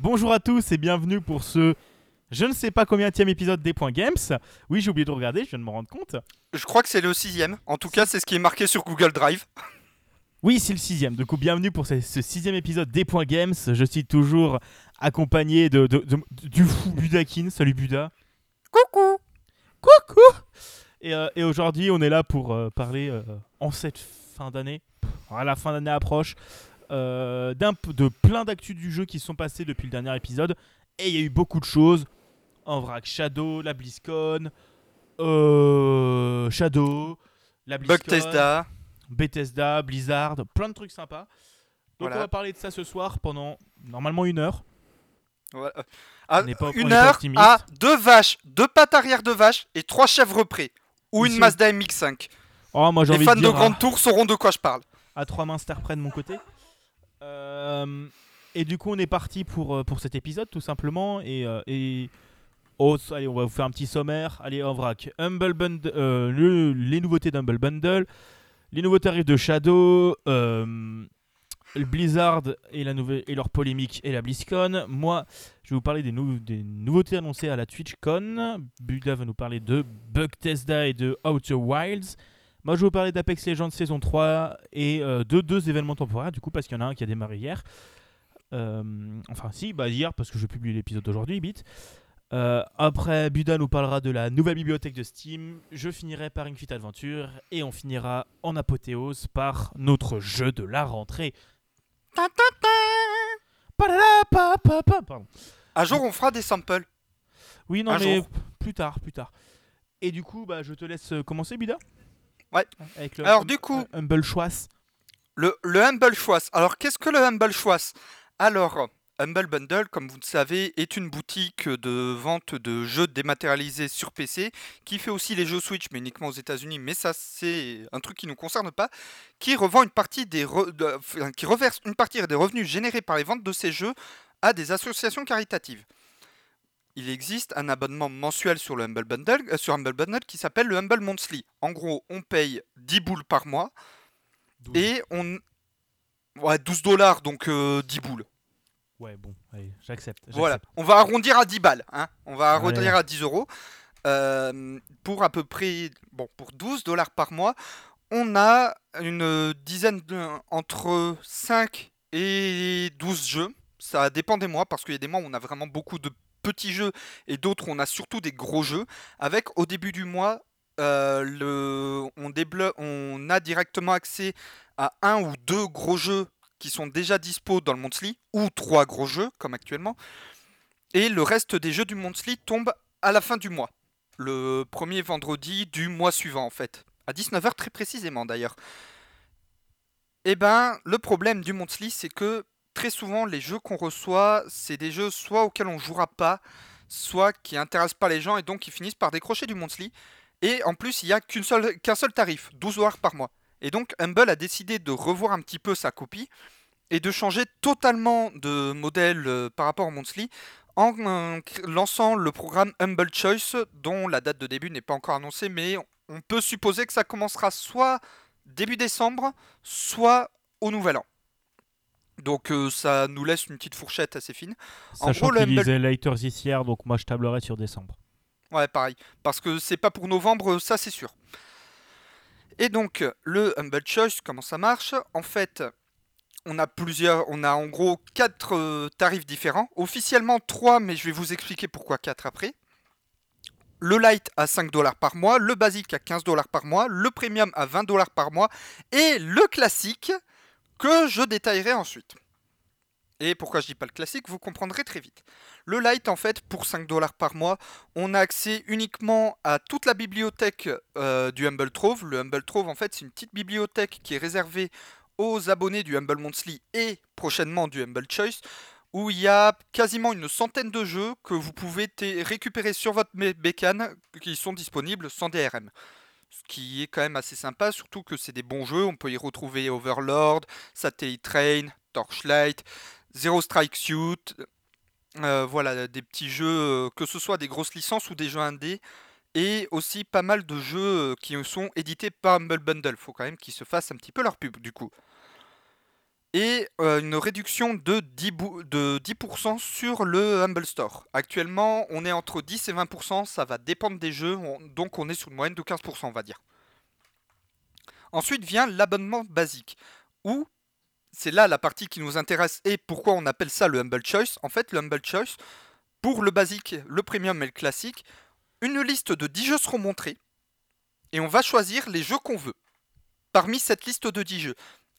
Bonjour à tous et bienvenue pour ce je ne sais pas combien épisode des Points Games. Oui, j'ai oublié de regarder, je viens de me rendre compte. Je crois que c'est le sixième. En tout cas, c'est ce qui est marqué sur Google Drive. Oui, c'est le sixième. Du coup, bienvenue pour ce, sixième épisode des Points Games. Je suis toujours accompagné de, du fou Budakin. Salut Buda. Coucou. Coucou. Et, euh, aujourd'hui, on est là pour euh, parler euh, en cette fin d'année. la fin d'année approche. De plein d'actus du jeu qui sont passés depuis le dernier épisode. Et il y a eu beaucoup de choses. En vrac, Shadow, la BlizzCon, Shadow, la BlizzCon. Bethesda. Bethesda, Blizzard, plein de trucs sympas. Donc on va parler de ça ce soir pendant normalement une heure. Ah, une heure à deux vaches, deux pattes arrière de vache et trois chèvres près. Ou une Mazda MX5. Oh, moi, Les fans de, Grande Tour sauront de quoi je parle. À trois mains près de mon côté. Euh, et du coup, on est parti pour, euh, pour cet épisode, tout simplement. Et, euh. Oh, allez, on va vous faire un petit sommaire. Allez, en vrac. Humble Bundle, les nouveautés d'Humble Bundle, les nouveaux tarifs de Shadow, Blizzard et, la nouvelle, et leur polémique et la BlizzCon. Moi, je vais vous parler des, des nouveautés annoncées à la TwitchCon. Buda va nous parler de Bethesda et de Outer Wilds. Moi, je vais vous parler d'Apex Legends saison 3 et euh, de deux événements temporaires, du coup, parce qu'il y en a un qui a démarré hier. Euh, enfin, si, bah hier, parce que je publie l'épisode d'aujourd'hui, bit. Euh, après, Buda nous parlera de la nouvelle bibliothèque de Steam. Je finirai par une Fit Adventure. Et on finira en apothéose par notre jeu de la rentrée. Un jour, on fera des samples. Oui, non, mais plus tard, plus tard. Et du coup, bah, je te laisse commencer, Buda. Ouais. Alors, du coup. Humble Choice. Le, le Humble Choice. Alors, qu'est-ce que le Humble Choice Alors. Humble Bundle, comme vous le savez, est une boutique de vente de jeux dématérialisés sur PC qui fait aussi les jeux Switch, mais uniquement aux États-Unis. Mais ça, c'est un truc qui ne nous concerne pas. Qui revend une partie des qui reverse une partie des revenus générés par les ventes de ces jeux à des associations caritatives. Il existe un abonnement mensuel sur le Humble Bundle, euh, sur Humble Bundle qui s'appelle le Humble Monthly. En gros, on paye 10 boules par mois et on. Ouais, 12 dollars, donc 10 euh, boules. Ouais, bon, allez, j'accepte. Voilà, on va arrondir à 10 balles. Hein on va arrondir à 10 euros. Euh, pour à peu près, bon, pour 12 dollars par mois, on a une dizaine de, entre 5 et 12 jeux. Ça dépend des mois parce qu'il y a des mois où on a vraiment beaucoup de petits jeux et d'autres où on a surtout des gros jeux. Avec au début du mois, euh, on, a directement accès à un ou deux gros jeux qui sont déjà dispo dans le monthly, ou trois gros jeux, comme actuellement. Et le reste des jeux du monthly tombe à la fin du mois. Le premier vendredi du mois suivant, en fait. À 19h très précisément, d'ailleurs. Eh ben, le problème du monthly, c'est que très souvent, les jeux qu'on reçoit, c'est des jeux soit auxquels on jouera pas, soit qui intéressent pas les gens et donc qui finissent par décrocher du monthly. Et en plus, il n'y a qu'un seul, seul tarif, 12 dollars par mois. Et donc Humble a décidé de revoir un petit peu sa copie et de changer totalement de modèle euh, par rapport au Monthly en euh, lançant le programme Humble Choice dont la date de début n'est pas encore annoncée mais on peut supposer que ça commencera soit début décembre soit au nouvel an. Donc euh, ça nous laisse une petite fourchette assez fine. Sachant qu'il Humble... this year, donc moi je tablerai sur décembre. Ouais, pareil. Parce que c'est pas pour novembre, ça c'est sûr. Et donc, le Humble Choice, comment ça marche? En fait, on a plusieurs, on a en gros quatre euh, tarifs différents. Officiellement trois, mais je vais vous expliquer pourquoi quatre après. Le light à 5 dollars par mois, le basique à 15 dollars par mois, le premium à 20 dollars par mois et le classique que je détaillerai ensuite. Et pourquoi je dis pas le classique, vous comprendrez très vite. Le Lite, en fait, pour 5 dollars par mois, on a accès uniquement à toute la bibliothèque euh, du Humble Trove. Le Humble Trove, en fait, c'est une petite bibliothèque qui est réservée aux abonnés du Humble Monthly et prochainement du Humble Choice, où il y a quasiment une centaine de jeux que vous pouvez récupérer sur votre bécane qui sont disponibles sans DRM. Ce qui est quand même assez sympa, surtout que c'est des bons jeux. On peut y retrouver Overlord, Satellite Train, Torchlight, Zero Strike Suit, euh, voilà, des petits jeux, euh, que ce soit des grosses licences ou des jeux indés, et aussi pas mal de jeux euh, qui sont édités par Humble Bundle. Faut quand même qu'ils se fassent un petit peu leur pub du coup. Et euh, une réduction de 10, de 10% sur le Humble Store. Actuellement, on est entre 10 et 20%, ça va dépendre des jeux, donc on est sur une moyenne de 15%, on va dire. Ensuite vient l'abonnement basique, où c'est là la partie qui nous intéresse et pourquoi on appelle ça le Humble Choice. En fait, le Humble Choice, pour le basique, le premium et le classique, une liste de 10 jeux seront montrés et on va choisir les jeux qu'on veut. Parmi cette liste de 10 jeux,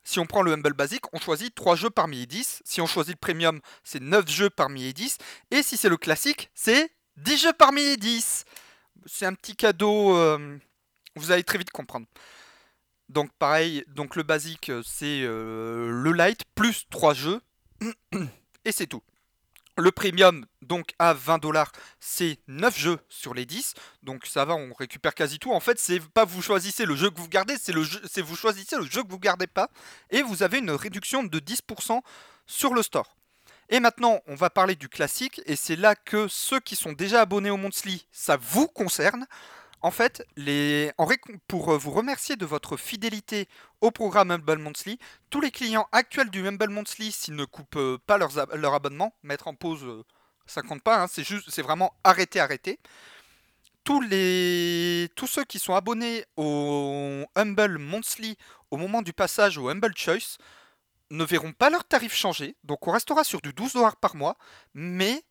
si on prend le Humble Basic, on choisit 3 jeux parmi les 10. Si on choisit le Premium, c'est 9 jeux parmi les 10. Et si c'est le classique, c'est 10 jeux parmi les 10. C'est un petit cadeau, euh, vous allez très vite comprendre. Donc pareil, donc le basique c'est euh, le light plus 3 jeux et c'est tout. Le premium, donc à 20 dollars, c'est 9 jeux sur les 10. Donc ça va, on récupère quasi tout. En fait, c'est pas vous choisissez le jeu que vous gardez, c'est c'est vous choisissez le jeu que vous gardez pas. Et vous avez une réduction de 10% sur le store. Et maintenant, on va parler du classique. Et c'est là que ceux qui sont déjà abonnés au Monthly, ça vous concerne. En fait, pour euh, vous remercier de votre fidélité au programme Humble Monthly, tous les clients actuels du Humble Monthly, s'ils ne coupent euh, pas leur abonnement, mettre en pause, euh, ça compte pas, hein, c'est juste, vraiment arrêter, arrêter. Tous ceux qui sont abonnés au Humble Monthly au moment du passage au Humble Choice ne verront pas leur tarif changer, donc on restera sur du 12 dollars par mois, mais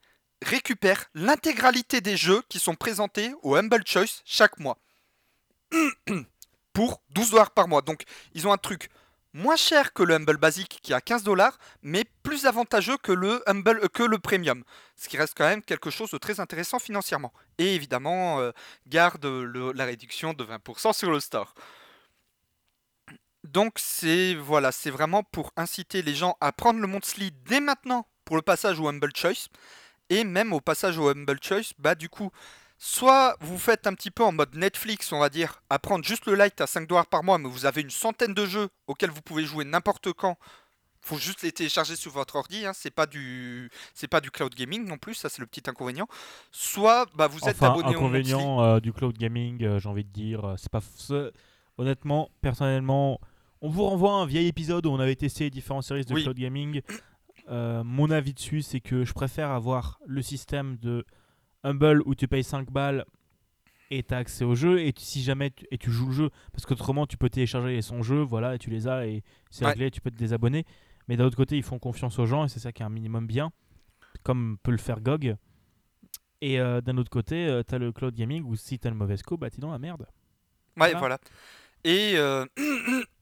récupère l'intégralité des jeux qui sont présentés au Humble Choice chaque mois. pour 12 dollars par mois. Donc ils ont un truc moins cher que le Humble Basic qui a 15 dollars, mais plus avantageux que le Humble euh, que le Premium. Ce qui reste quand même quelque chose de très intéressant financièrement. Et évidemment, euh, garde la réduction de 20% sur le store. Donc c'est voilà, c'est vraiment pour inciter les gens à prendre le monthly dès maintenant pour le passage au Humble Choice. Et même au passage au Humble Choice, bah du coup, soit vous faites un petit peu en mode Netflix, on va dire, à prendre juste le light à 5 dollars par mois, mais vous avez une centaine de jeux auxquels vous pouvez jouer n'importe quand. Faut juste les télécharger sur votre ordi, hein. c'est pas du c'est pas du cloud gaming non plus, ça c'est le petit inconvénient. Soit bah vous êtes abonné au inconvénient euh, du cloud gaming, euh, j'ai envie de dire, euh, c'est pas honnêtement, personnellement, on vous renvoie à un vieil épisode où on avait testé différents services de cloud gaming. Euh, mon avis dessus, c'est que je préfère avoir le système de Humble où tu payes 5 balles et tu as accès au jeu. Et si jamais tu, et tu joues le jeu, parce qu'autrement tu peux télécharger son jeu, voilà, et tu les as et c'est réglé, tu peux te désabonner. Mais d'un autre côté, ils font confiance aux gens et c'est ça qui est un minimum bien, comme peut le faire GOG. Et euh, d'un autre côté, euh, tu as le cloud gaming où si tu as le mauvais scope, bah t'es dans la merde. Ouais, voilà. Et euh,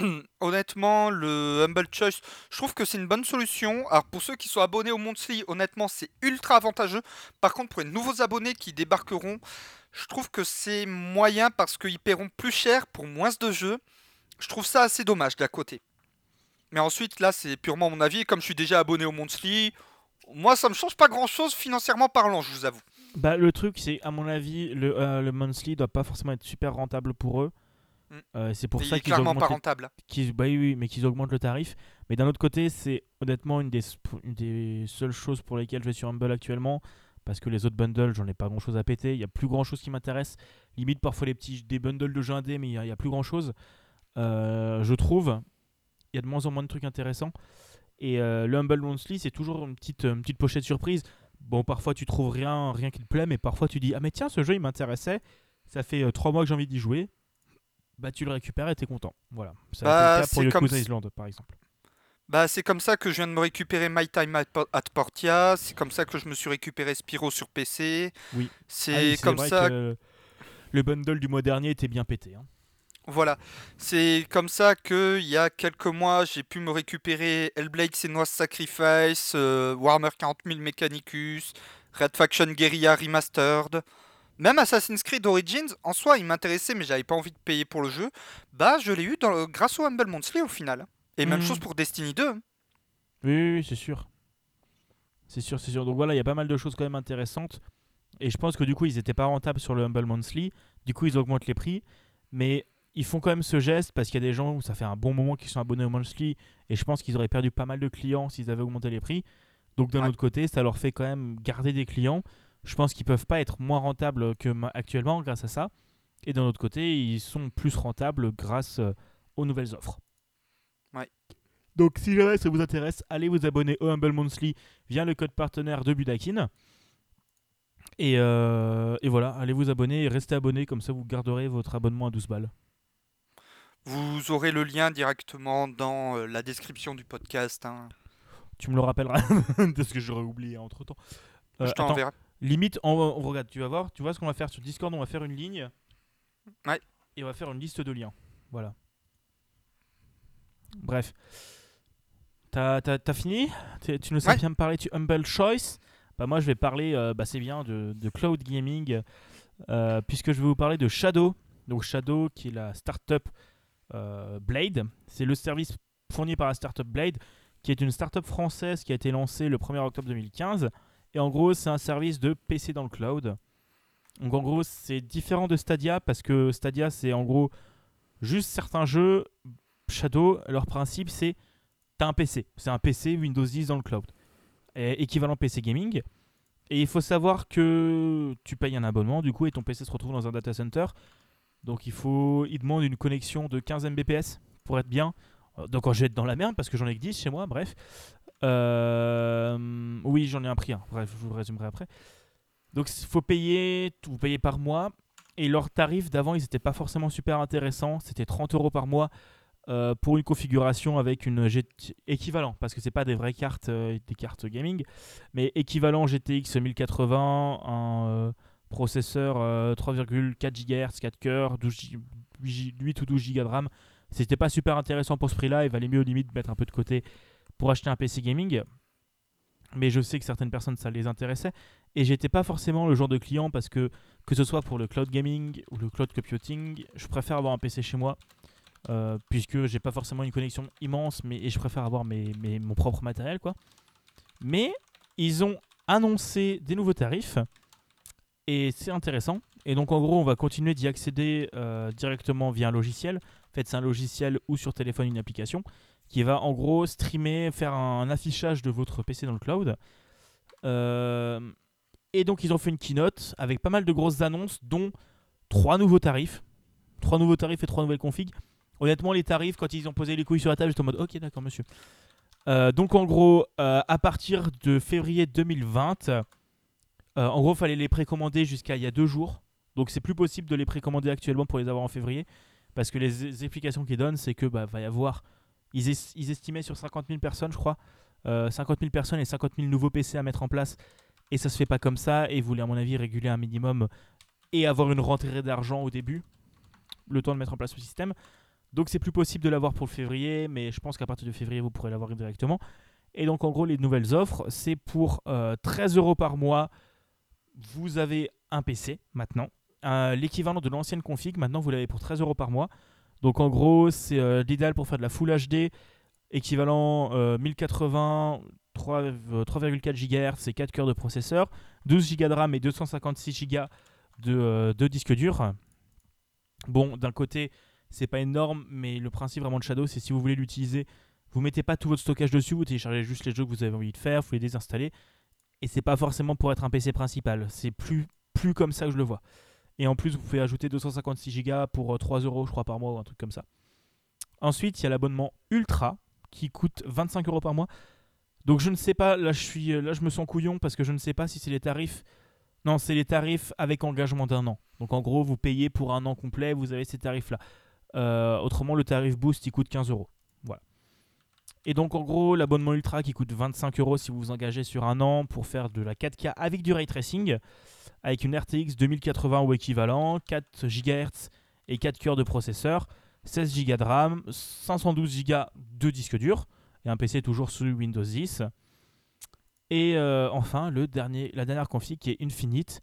honnêtement, le Humble Choice, je trouve que c'est une bonne solution. Alors pour ceux qui sont abonnés au Monthly, honnêtement, c'est ultra avantageux. Par contre, pour les nouveaux abonnés qui débarqueront, je trouve que c'est moyen parce qu'ils paieront plus cher pour moins de jeux. Je trouve ça assez dommage d'à côté. Mais ensuite, là, c'est purement mon avis. Comme je suis déjà abonné au Monthly, moi, ça me change pas grand-chose financièrement parlant, je vous avoue. Bah, le truc, c'est, à mon avis, le, euh, le Monthly doit pas forcément être super rentable pour eux. Mm. Euh, c'est pour ça qu'ils augmentent. pas rentable. bah oui, mais qu'ils augmentent le tarif. Mais d'un autre côté, c'est honnêtement une des, des seules choses pour lesquelles je vais sur Humble actuellement. Parce que les autres bundles, j'en ai pas grand chose à péter. Il y a plus grand chose qui m'intéresse. Limite, parfois les petits des bundles de jeux indés, mais il y, a plus grand chose. Euh, je trouve. Il y a de moins en moins de trucs intéressants. Et euh, le Humble Monthly, c'est toujours une petite, une petite pochette surprise. Bon, parfois tu trouves rien, rien qui te plaît, mais parfois tu dis Ah, mais tiens, ce jeu il m'intéressait. Ça fait 3 mois que j'ai envie d'y jouer bah tu le récupères et t'es content. Voilà. Ça bah, pour Yakuza Island par exemple. Bah c'est comme ça que je viens de me récupérer My Time at Portia, c'est comme ça que je me suis récupéré Spyro sur PC. Oui. C'est ah comme ça que le bundle du mois dernier était bien pété. Hein. Voilà, c'est comme ça que il y a quelques mois, j'ai pu me récupérer Hellblade Senua's Sacrifice, euh, Warhammer 40 000 Mechanicus, Red Faction Guerrilla Remastered. Même Assassin's Creed Origins, en soi, il m'intéressait, mais j'avais pas envie de payer pour le jeu. Bah, je l'ai eu dans, grâce au Humble Monthly au final. Et même mhm. chose pour Destiny 2. Oui, oui, c'est sûr. C'est sûr, c'est sûr. Donc voilà, il y a pas mal de choses quand même intéressantes. Et je pense que du coup, ils étaient pas rentables sur le Humble Monthly. Du coup, ils augmentent les prix. Mais ils font quand même ce geste parce qu'il y a des gens où ça fait un bon moment qu'ils sont abonnés au Monthly. Et je pense qu'ils auraient perdu pas mal de clients s'ils avaient augmenté les prix. Donc d'un autre côté, ça leur fait quand même garder des clients je pense qu'ils peuvent pas être moins rentables que actuellement grâce à ça. Et d'un autre côté, ils sont plus rentables grâce euh, aux nouvelles offres. Ouais. Donc si jamais ça vous intéresse, allez vous abonner au Humble Monthly via le code partenaire de Budakin. Et, euh, et voilà, allez vous abonner et restez abonné, comme ça vous garderez votre abonnement à 12 balles. Vous aurez le lien directement dans euh, la description du podcast. hein. Tu me le rappelleras, parce que j'aurais oublié entre temps. Je t'enverrai. Limite, on, on- regarde, tu vas voir, tu vois ce qu'on va faire sur Discord, on va faire une ligne. Ouais. Et on va faire une liste de liens. Voilà. Bref. T'as t'as- t'as fini? Tu nous sais Ouais. bien me parler du Humble Choice bah Moi, je vais parler, euh, bah, c'est bien, de, de cloud gaming, euh, puisque je vais vous parler de Shadow. Donc, Shadow, qui est la startup euh, Blade. C'est le service fourni par la startup Blade, qui est une startup française qui a été lancée le 1er octobre 2015. Et en gros, c'est un service de PC dans le cloud. Donc, en gros, c'est différent de Stadia, parce que Stadia, c'est en gros juste certains jeux. Shadow, leur principe, c'est t'as un PC. C'est un PC Windows 10 dans le cloud. Équivalent PC gaming. Et il faut savoir que tu payes un abonnement, du coup, et ton PC se retrouve dans un data center. Donc il faut, il demande une connexion de 15 Mbps pour être bien. Euh, Donc je vais être dans la merde parce que j'en ai que 10 chez moi, bref. Euh, oui, j'en ai un prix, bref, je vous résumerai après. Donc il faut payer, vous payez par mois. Et leurs tarifs d'avant, ils n'étaient pas forcément super intéressants. C'était 30 euros par mois euh, pour une configuration avec une GT équivalent, parce que c'est pas des vraies cartes, euh, des cartes gaming, mais équivalent GTX 1080, un processeur euh, 3,4 GHz, 4 cœurs, 12 G- 8 G- 8 ou 12 Go de RAM. C'était pas super intéressant pour ce prix-là, il valait mieux limite mettre un peu de côté pour acheter un PC gaming. Mais je sais que certaines personnes ça les intéressait et j'étais pas forcément le genre de client parce que que ce soit pour le cloud gaming ou le cloud computing, je préfère avoir un PC chez moi euh, puisque j'ai pas forcément une connexion immense, mais et je préfère avoir mes, mon propre matériel, quoi. Mais ils ont annoncé des nouveaux tarifs et c'est intéressant. Et donc en gros, on va continuer d'y accéder euh, directement via un logiciel. En fait, c'est un logiciel ou sur téléphone une application qui va en gros streamer, faire un affichage de votre PC dans le cloud. Euh, et donc ils ont fait une keynote avec pas mal de grosses annonces, dont trois nouveaux tarifs. Trois nouveaux tarifs et trois nouvelles configs. Honnêtement, les tarifs, quand ils ont posé les couilles sur la table, j'étais en mode ok, d'accord, monsieur. Euh, donc, en gros, euh, à partir de février 2020, euh, en gros, fallait les précommander jusqu'à il y a deux jours. Donc, c'est plus possible de les précommander actuellement pour les avoir en février. Parce que les, les explications qu'ils donnent, c'est que bah, va y avoir. Ils, es- ils estimaient sur 50 000 personnes, je crois. euh, 50 000 personnes et 50 000 nouveaux PC à mettre en place. Et ça se fait pas comme ça. Et ils voulaient, à mon avis, réguler un minimum et avoir une rentrée d'argent au début. Le temps de mettre en place le système. Donc c'est plus possible de l'avoir pour le février, mais je pense qu'à partir de février, vous pourrez l'avoir directement. Et donc en gros, les nouvelles offres, c'est pour euh, 13 euros par mois, vous avez un PC maintenant. Euh, L'équivalent de l'ancienne config, maintenant vous l'avez pour 13 euros par mois. Donc en gros, c'est euh, l'idéal pour faire de la Full HD, équivalent euh, 1080, 3, euh, 3,4 GHz et 4 cœurs de processeur, 12 Go de RAM et 256 Go de, euh, de disque dur. Bon, d'un côté, c'est pas énorme, mais le principe vraiment de Shadow, c'est si vous voulez l'utiliser, vous mettez pas tout votre stockage dessus, vous téléchargez juste les jeux que vous avez envie de faire, vous les désinstallez. Et c'est pas forcément pour être un PC principal, c'est plus, plus comme ça que je le vois. Et en plus, vous pouvez ajouter 256 Go pour euh, 3 euros, je crois, par mois ou un truc comme ça. Ensuite, il y a l'abonnement Ultra qui coûte 25 euros par mois. Donc je ne sais pas, là je, suis, là je me sens couillon parce que je ne sais pas si c'est les tarifs. Non, c'est les tarifs avec engagement d'un an. Donc en gros, vous payez pour un an complet, vous avez ces tarifs-là. Euh, autrement, le tarif Boost, il coûte 15 euros. Voilà. Et donc, en gros, l'abonnement Ultra qui coûte 25 euros si vous vous engagez sur un an pour faire de la 4K avec du ray tracing, avec une RTX 2080 ou équivalent, 4 GHz et 4 cœurs de processeur, 16 Go de RAM, 512 Go de disque dur, et un PC toujours sous Windows 10. Et euh, enfin, la dernière config qui est Infinite.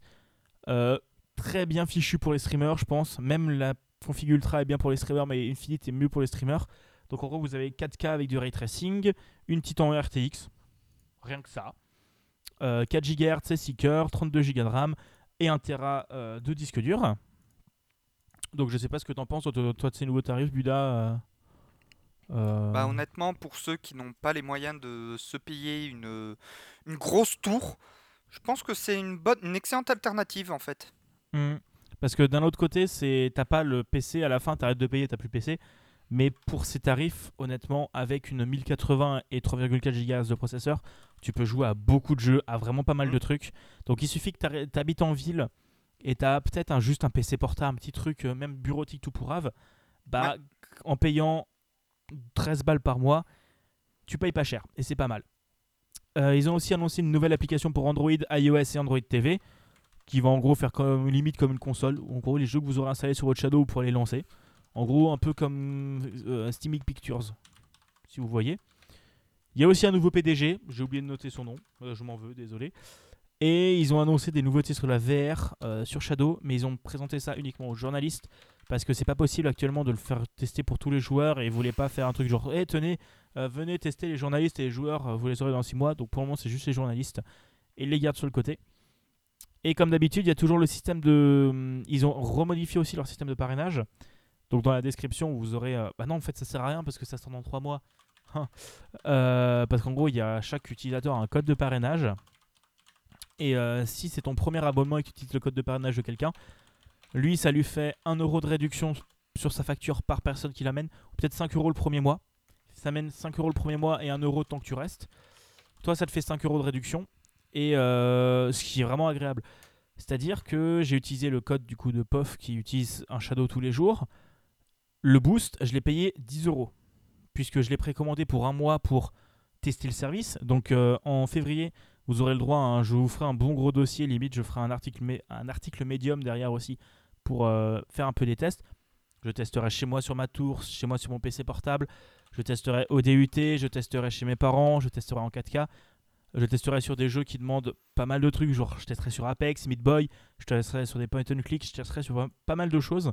Euh, très bien fichu pour les streamers, je pense. Même la config Ultra est bien pour les streamers, mais Infinite est mieux pour les streamers. Donc en gros, vous avez 4K avec du ray tracing, une Titan RTX, rien que ça. Euh, 4 GHz, 6 cœurs, 32 Go de RAM et 1 Tera euh, de disque dur. Donc je sais pas ce que t'en penses, toi, de- toi, de ces nouveaux tarifs, Buda. euh, euh, Bah, honnêtement, pour ceux qui n'ont pas les moyens de se payer une, une grosse tour, je pense que c'est une bonne, une excellente alternative en fait. Hmm. Parce que d'un autre côté, c'est t'as pas le PC à la fin, t'arrêtes de payer, t'as plus le PC. Mais pour ces tarifs, honnêtement, avec une 1080 et 3,4 GHz de processeur, tu peux jouer à beaucoup de jeux, à vraiment pas mal de trucs. Donc il suffit que tu habites en ville et tu as peut-être un, juste un PC portable, un petit truc, euh, même bureautique tout pour Ave, bah, en payant 13 balles par mois, tu payes pas cher et c'est pas mal. Euh, ils ont aussi annoncé une nouvelle application pour Android, iOS et Android TV qui va en gros faire comme limite comme une console. En gros, les jeux que vous aurez installés sur votre Shadow, vous pourrez les lancer. En gros, un peu comme euh, Steamic Pictures, si vous voyez. Il y a aussi un nouveau PDG, j'ai oublié de noter son nom, euh, je m'en veux, désolé. Et ils ont annoncé des nouveautés sur la VR euh, sur Shadow, mais ils ont présenté ça uniquement aux journalistes parce que c'est pas possible actuellement de le faire tester pour tous les joueurs et ils voulaient pas faire un truc genre, hé tenez, venez tester les journalistes et les joueurs, vous les aurez dans 6 mois. Donc pour le moment, c'est juste les journalistes et ils les gardent sur le côté. Et comme d'habitude, il y a toujours le système de. Hum, ils ont remodifié aussi leur système de parrainage. Donc dans la description, vous aurez. Euh, bah non, en fait, ça sert à rien parce que ça sort dans 3 mois. Euh, parce qu'en gros, il y a chaque utilisateur un code de parrainage. Et euh, si c'est ton premier abonnement et que tu utilises le code de parrainage de quelqu'un, lui, ça lui fait 1 euro de réduction sur sa facture par personne qui l'amène. Ou peut-être 5 euros le premier mois. Ça mène 5 euros le premier mois et 1 euro tant que tu restes. Toi, ça te fait 5 euros de réduction et ce qui est vraiment agréable. C'est-à-dire que j'ai utilisé le code du coup de POF qui utilise un Shadow tous les jours. Le boost, je l'ai payé 10 euros puisque je l'ai précommandé pour un mois pour tester le service. Donc euh, en février, vous aurez le droit, à je vous ferai un bon gros dossier, limite je ferai un article, un médium derrière aussi pour euh, faire un peu des tests. Je testerai chez moi sur ma tour, chez moi sur mon PC portable, je testerai au DUT, je testerai chez mes parents, je testerai en 4K. Je testerai sur des jeux qui demandent pas mal de trucs, genre je testerai sur Apex, Meat Boy, je testerai sur des point and click, je testerai sur pas mal de choses.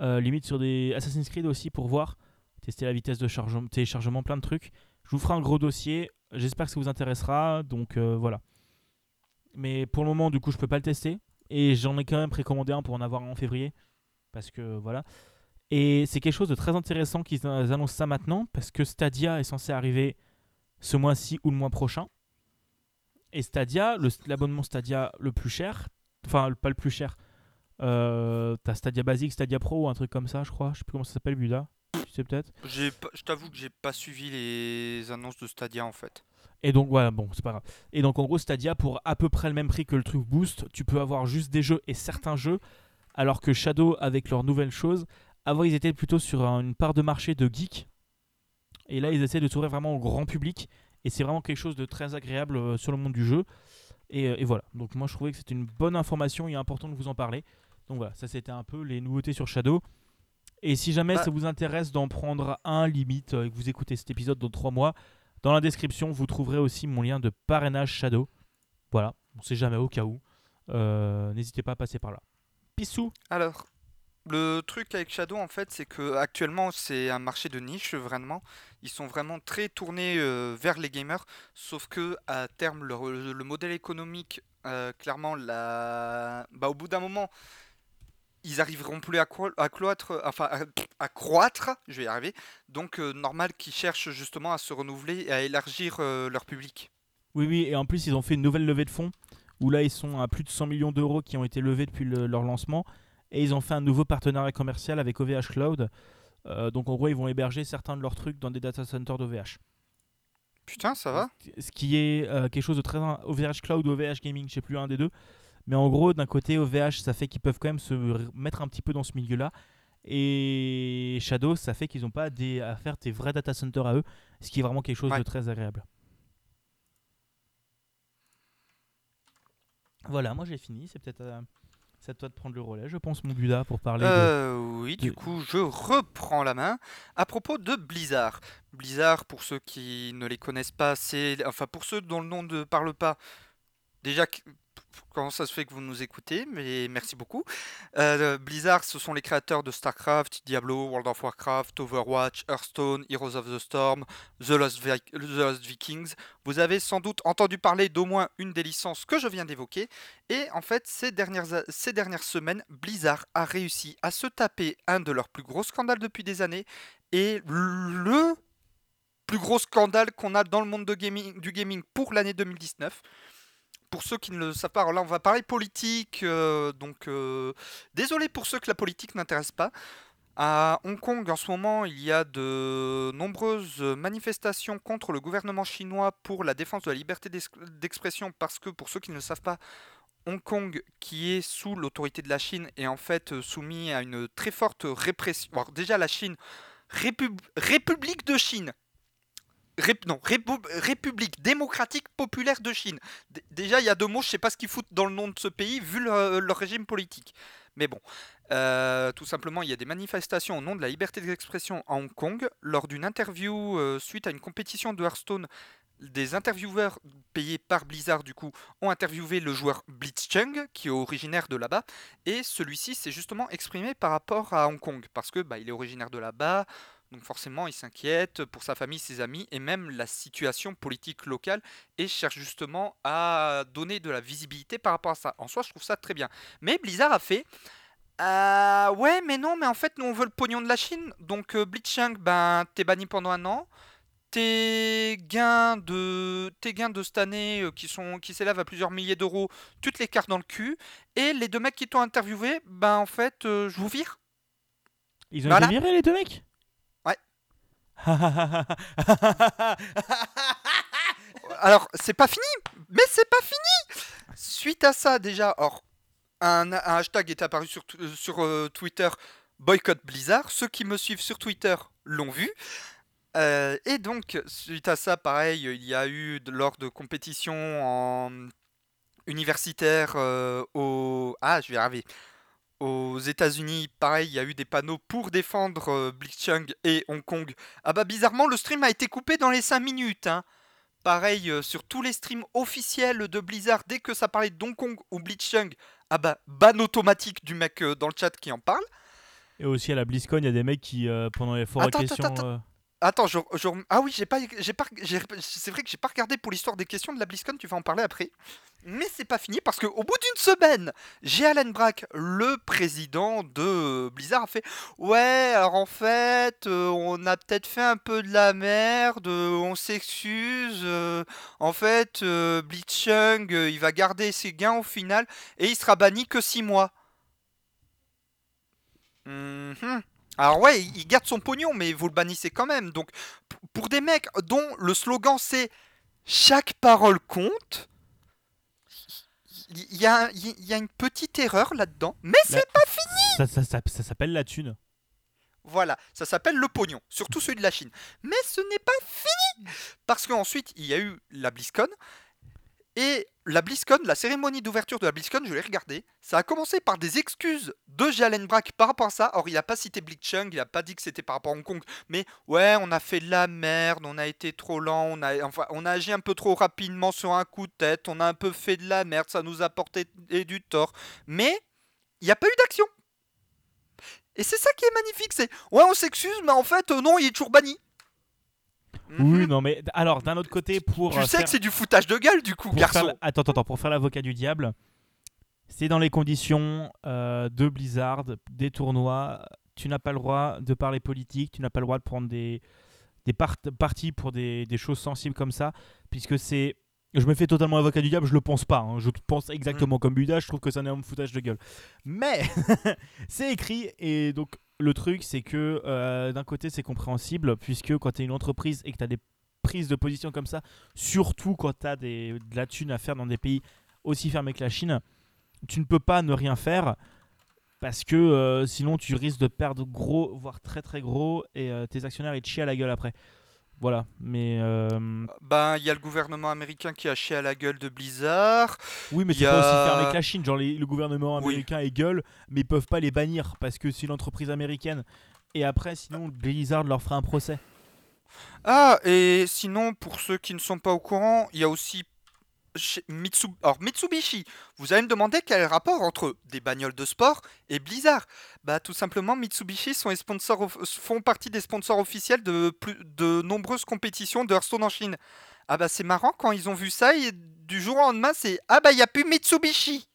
Euh, limite sur des Assassin's Creed aussi pour voir, tester la vitesse de chargement, téléchargement, plein de trucs. Je vous ferai un gros dossier, j'espère que ça vous intéressera, donc euh, voilà. Mais pour le moment, du coup, je peux pas le tester. Et j'en ai quand même précommandé un pour en avoir un en février. Parce que voilà. Et c'est quelque chose de très intéressant qu'ils annoncent ça maintenant. Parce que Stadia est censé arriver ce mois-ci ou le mois prochain. Et Stadia, l'abonnement Stadia le plus cher, enfin pas le plus cher, euh, t'as Stadia Basic, Stadia Pro ou un truc comme ça, je crois. Je sais plus comment ça s'appelle, Buda. Tu sais peut-être Je t'avoue que j'ai pas suivi les annonces de Stadia en fait. Et donc voilà, bon, c'est pas grave. Et donc en gros, Stadia, pour à peu près le même prix que le truc Boost, tu peux avoir juste des jeux et certains jeux, alors que Shadow, avec leurs nouvelles choses, avant ils étaient plutôt sur une part de marché de geek. Et là, ils essaient de s'ouvrir vraiment au grand public. Et c'est vraiment quelque chose de très agréable euh, sur le monde du jeu. Euh, et, voilà. Donc moi je trouvais que c'était une bonne information et important de vous en parler. Donc voilà, ça c'était un peu les nouveautés sur Shadow. Et si jamais bah ça vous intéresse d'en prendre un limite euh, et que vous écoutez cet épisode dans 3 mois, dans la description vous trouverez aussi mon lien de parrainage Shadow. Voilà, on sait jamais au cas où. N'hésitez pas à passer par là. Pissou Alors, le truc avec Shadow, en fait, c'est que actuellement c'est un marché de niche, vraiment. Ils sont vraiment très tournés euh, vers les gamers, sauf que à terme, le, modèle économique, euh, clairement, la... bah, au bout d'un moment, ils arriveront plus à, croître, enfin, à, croître, je vais y arriver. Donc, euh, normal qu'ils cherchent justement à se renouveler et à élargir leur public. Oui, oui, et en plus, ils ont fait une nouvelle levée de fonds, où là, ils sont à plus de 100 millions d'euros qui ont été levés depuis leur lancement. Et ils ont fait un nouveau partenariat commercial avec OVH Cloud. Euh, donc en gros, ils vont héberger certains de leurs trucs dans des data centers d'OVH. Putain, ça va Ce qui est euh, quelque chose de très... OVH Cloud ou OVH Gaming, je sais plus un des deux. Mais en gros, d'un côté, OVH, ça fait qu'ils peuvent quand même se mettre un petit peu dans ce milieu-là. Et Shadow, ça fait qu'ils n'ont pas des, à faire des vrais data centers à eux. Ce qui est vraiment quelque chose de très agréable. Voilà, moi j'ai fini. C'est peut-être... Euh, à toi de prendre le relais, je pense, mon Buda, pour parler. Euh, Oui, du coup, je reprends la main. À propos de Blizzard. Blizzard, pour ceux qui ne les connaissent pas, c'est. Enfin, pour ceux dont le nom ne parle pas, déjà, comment ça se fait que vous nous écoutez, mais merci beaucoup. Euh, Blizzard, ce sont les créateurs de StarCraft, Diablo, World of Warcraft, Overwatch, Hearthstone, Heroes of the Storm, The Lost, Vikings. Vous avez sans doute entendu parler d'au moins une des licences que je viens d'évoquer. Et en fait, ces dernières, ces dernières semaines, Blizzard a réussi à se taper un de leurs plus gros scandales depuis des années. Et le plus gros scandale qu'on a dans le monde du gaming pour l'année 2019 pour ceux qui ne le savent pas, là on va parler politique, euh, donc euh, désolé pour ceux que la politique n'intéresse pas. À Hong Kong, en ce moment, il y a de nombreuses manifestations contre le gouvernement chinois pour la défense de la liberté d'expression parce que, pour ceux qui ne le savent pas, Hong Kong, qui est sous l'autorité de la Chine, est en fait soumis à une très forte répression. Alors déjà, la Chine, République de Chine, non, République démocratique populaire de Chine. déjà, il y a deux mots, je ne sais pas ce qu'ils foutent dans le nom de ce pays, vu leur régime politique. Mais bon, euh, tout simplement, il y a des manifestations au nom de la liberté d'expression à Hong Kong. Lors d'une interview euh, suite à une compétition de Hearthstone, des intervieweurs payés par Blizzard du coup ont interviewé le joueur Blitzchung qui est originaire de là-bas et celui-ci s'est justement exprimé par rapport à Hong Kong parce que bah, il est originaire de là-bas donc forcément il s'inquiète pour sa famille, ses amis et même la situation politique locale et cherche justement à donner de la visibilité par rapport à ça. En soi je trouve ça très bien. Mais Blizzard a fait euh, ouais, mais non, mais en fait, nous on veut le pognon de la Chine. Donc, euh, Blitzchung, ben, t'es banni pendant un an. Tes gains de, tes gains de cette année euh, qui sont qui s'élèvent à plusieurs milliers d'euros, tu te les cartes dans le cul. Et les deux mecs qui t'ont interviewé, ben en fait, je vous vire. Ils ont été virés, les deux mecs? Alors, c'est pas fini, mais c'est pas fini. Suite à ça, déjà, or, un, hashtag est apparu sur, euh, sur euh, Twitter, boycott Blizzard. Ceux qui me suivent sur Twitter l'ont vu. Euh, et donc, suite à ça, pareil, il y a eu lors de compétitions en universitaire au ah, je vais arriver. Aux États-Unis, pareil, il y a eu des panneaux pour défendre Blitzchung et Hong Kong. Ah bah bizarrement, le stream a été coupé dans les 5 minutes. Hein. Pareil, sur tous les streams officiels de Blizzard, dès que ça parlait de Hong Kong ou Blitzchung, ah bah, ban automatique du mec euh, dans le chat qui en parle. Et aussi à la BlizzCon, il y a des mecs qui, euh, pendant les forums questions. Euh, attends, je, ah oui, j'ai pas, j'ai pas, c'est vrai que j'ai pas regardé pour l'histoire des questions de la BlizzCon. Tu vas en parler après. Mais c'est pas fini parce qu'au bout d'une semaine, j'ai Alan Brack, le président de Blizzard, a fait Ouais, alors en fait, euh, on a peut-être fait un peu de la merde, euh, on s'excuse. Euh, en fait, Blitzchung, il va garder ses gains au final et il sera banni que 6 mois. Mhm. Alors ouais, il garde son pognon, mais vous le bannissez quand même. Donc pour des mecs dont le slogan c'est chaque parole compte, il y a, y a, une petite erreur là-dedans, mais c'est pas fini Ça, ça, ça, s'appelle la thune. Voilà, ça s'appelle le pognon, surtout celui de la Chine. Mais ce n'est pas fini Parce qu'ensuite, il y a eu la BlizzCon, et la BlizzCon, la cérémonie d'ouverture de la BlizzCon, je l'ai regardé. Ça a commencé par des excuses de Jalen Brack par rapport à ça. Or, il n'a pas cité Blitzchung, il n'a pas dit que c'était par rapport à Hong Kong. Mais ouais, on a fait de la merde, on a été trop lent, on a, enfin, on a agi un peu trop rapidement sur un coup de tête, on a un peu fait de la merde, ça nous a porté du tort. Mais il n'y a pas eu d'action. Et c'est ça qui est magnifique, c'est ouais, on s'excuse, mais en fait, euh, non, il est toujours banni. Oui, mhm. non, mais alors d'un autre côté, pour. Tu euh, sais que c'est du foutage de gueule, du coup, garçon. Attends, attends, pour faire l'avocat du diable, c'est dans les conditions euh, de Blizzard, des tournois. Tu n'as pas le droit de parler politique, tu n'as pas le droit de prendre des, des partis pour des, des, choses sensibles comme ça, puisque c'est. Je me fais totalement avocat du diable, je le pense pas. Hein. Je pense exactement mhm. comme Buda, je trouve que c'est un énorme foutage de gueule. Mais c'est écrit, et donc le truc, c'est que euh, d'un côté, c'est compréhensible, puisque quand tu es une entreprise et que tu as des prises de position comme ça, surtout quand tu as des, de la thune à faire dans des pays aussi fermés que la Chine, tu ne peux pas ne rien faire parce que euh, sinon tu risques de perdre gros, voire très très gros, et euh, tes actionnaires ils te chient à la gueule après. Voilà, mais. Euh... Ben, il y a le gouvernement américain qui a chié à la gueule de Blizzard. Oui, mais c'est pas aussi fermé que la Chine. Genre, le gouvernement américain est gueule, mais ils peuvent pas les bannir parce que c'est une entreprise américaine. Et après, sinon, Blizzard leur fera un procès. Ah, et sinon, pour ceux qui ne sont pas au courant, il y a aussi Mitsubishi, vous allez me demander quel est le rapport entre des bagnoles de sport et Blizzard. Bah tout simplement Mitsubishi sont sponsors font partie des sponsors officiels de, plus, de nombreuses compétitions de Hearthstone en Chine. Ah bah c'est marrant quand ils ont vu ça et du jour au lendemain c'est ah bah il y a plus Mitsubishi.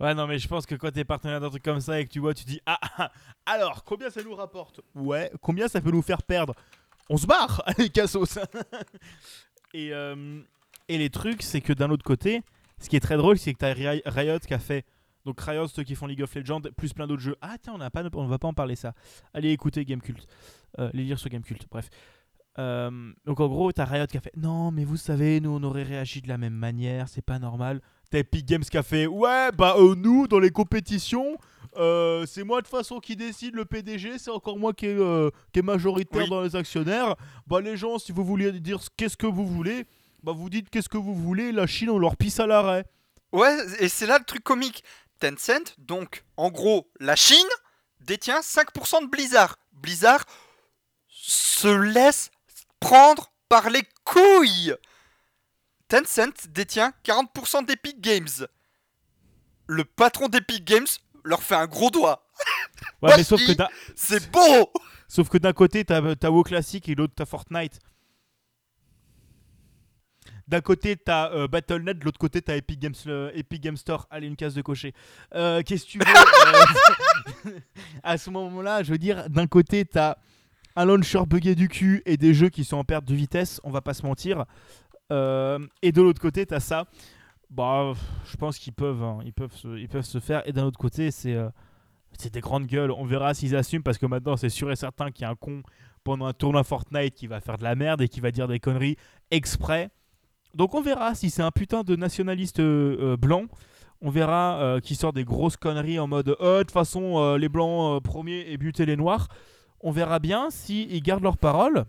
Ouais non mais je pense que quand t'es partenaire d'un truc comme ça et que tu vois tu dis ah, ah alors combien ça nous rapporte? Ouais combien ça peut nous faire perdre? On se barre allez cassos Et euh, et les trucs, c'est que d'un autre côté, ce qui est très drôle, c'est que tu as Riot qui a fait Donc Riot, ceux qui font League of Legends, plus plein d'autres jeux. Ah tiens, on n'a pas, on va pas en parler ça. Allez écouter Gamecult, euh, les lire sur Gamecult. Bref. Euh, donc en gros, t'as Riot qui a fait non, mais vous savez, nous on aurait réagi de la même manière, c'est pas normal. T'as Epic Games qui a fait ouais, bah euh, nous dans les compétitions, euh, c'est moi de toute façon qui décide le PDG, c'est encore moi qui est, qui est majoritaire Oui. dans les actionnaires. Bah les gens, si vous voulez dire qu'est-ce que vous voulez, bah vous dites qu'est-ce que vous voulez, la Chine on leur pisse à l'arrêt. Ouais, et c'est là le truc comique. Tencent, donc en gros, la Chine détient 5% de Blizzard. Blizzard se laisse prendre par les couilles. Tencent détient 40% d'Epic Games. Le patron d'Epic Games leur fait un gros doigt. Ouais, mais sauf que C'est beau sauf que d'un côté t'as t'as WoW classique et l'autre t'as Fortnite. D'un côté t'as euh, Battle.net, de l'autre côté t'as Epic Games, euh, Epic Games Store. Allez une case de cocher. Euh, Qu'est-ce que tu veux À ce moment-là, je veux dire, d'un côté t'as un launcher buggé du cul et des jeux qui sont en perte de vitesse, on va pas se mentir. Et de l'autre côté t'as ça. Bah, je pense qu'ils peuvent, hein, peuvent, se, faire. Et d'un autre côté, c'est c'est des grandes gueules. On verra s'ils assument parce que maintenant, c'est sûr et certain qu'il y a un con pendant un tournoi Fortnite qui va faire de la merde et qui va dire des conneries exprès. Donc on verra si c'est un putain de nationaliste euh, euh, blanc. On verra euh, qui sort des grosses conneries en mode de toute façon les blancs premiers et buter les noirs. On verra bien s'ils gardent leur parole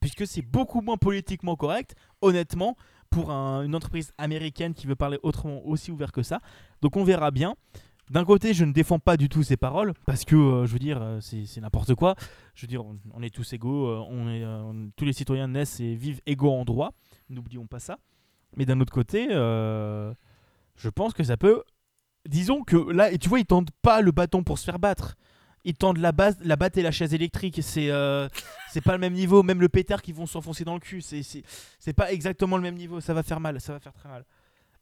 puisque c'est beaucoup moins politiquement correct, honnêtement, pour un- une entreprise américaine qui veut parler autrement aussi ouvert que ça. Donc on verra bien. D'un côté, je ne défends pas du tout ces paroles parce que je veux dire, c'est n'importe quoi. Je veux dire, on, est tous égaux, on est, tous les citoyens naissent et vivent égaux en droit. N'oublions pas ça. Mais d'un autre côté, euh, je pense que ça peut. Disons que là, et tu vois, ils tendent pas le bâton pour se faire battre. Ils tendent la base, la batte et la chaise électrique. C'est euh, c'est pas le même niveau. Même le pétard qui vont s'enfoncer dans le cul. C'est pas exactement le même niveau. Ça va faire mal. Ça va faire très mal.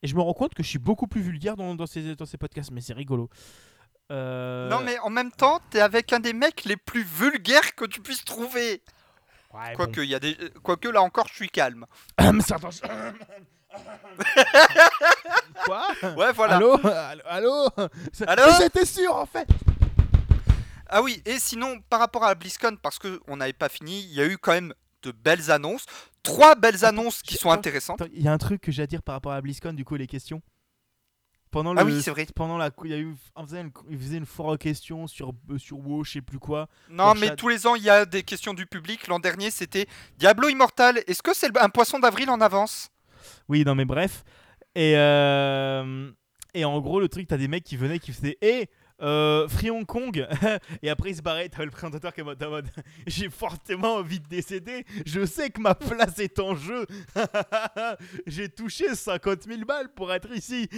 Et je me rends compte que je suis beaucoup plus vulgaire dans, dans, ces, dans ces podcasts. Mais c'est rigolo. Euh, Non mais en même temps, t'es avec un des mecs les plus vulgaires que tu puisses trouver. Ouais, Quoique, il y a des... Quoique là encore, je suis calme. bon. Certains- Quoi? Ouais, voilà. Allô? Allô? Allô? C'était sûr en fait Ah oui, et sinon, par rapport à la BlizzCon, parce qu'on n'avait pas fini, il y a eu quand même de belles annonces. Trois belles annonces qui sont attends, intéressantes. Il y a un truc que j'ai à dire par rapport à BlizzCon, du coup, les questions. Pendant Ah le, oui, c'est vrai. Pendant la, il y a eu, on faisait une, il faisait une foire aux questions sur, euh, sur WoW, je sais plus quoi. Non, mais Chad. tous les ans, il y a des questions du public. L'an dernier, c'était Diablo Immortal. Est-ce que c'est un poisson d'avril en avance? Oui, non, mais bref. Et, euh, et en gros, le truc, t'as des mecs qui venaient qui faisaient Hé, euh, Free Hong Kong Et après, il se barrait. T'avais le présentateur qui est en mode, J'ai fortement envie de décéder. Je sais que ma place est en jeu. J'ai touché 50 000 balles pour être ici.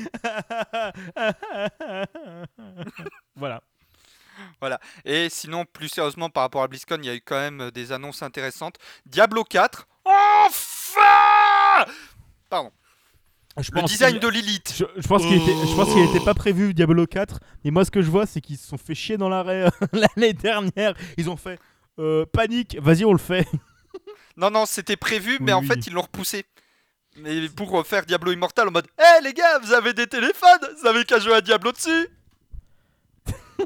voilà. Et sinon, plus sérieusement, par rapport à BlizzCon, il y a eu quand même des annonces intéressantes. Diablo 4. Enfin Je Le pense design de Lilith. Je, je pense qu'il était, je pense qu'il était pas prévu Diablo 4, mais moi ce que je vois c'est qu'ils se sont fait chier dans l'arrêt euh, l'année dernière. Ils ont fait euh, panique, vas-y on le fait. Non, non, c'était prévu, mais Oui, en oui. fait, ils l'ont repoussé. Mais pour faire Diablo Immortal en mode Eh les gars, vous avez des téléphones Vous avez qu'à jouer à Diablo dessus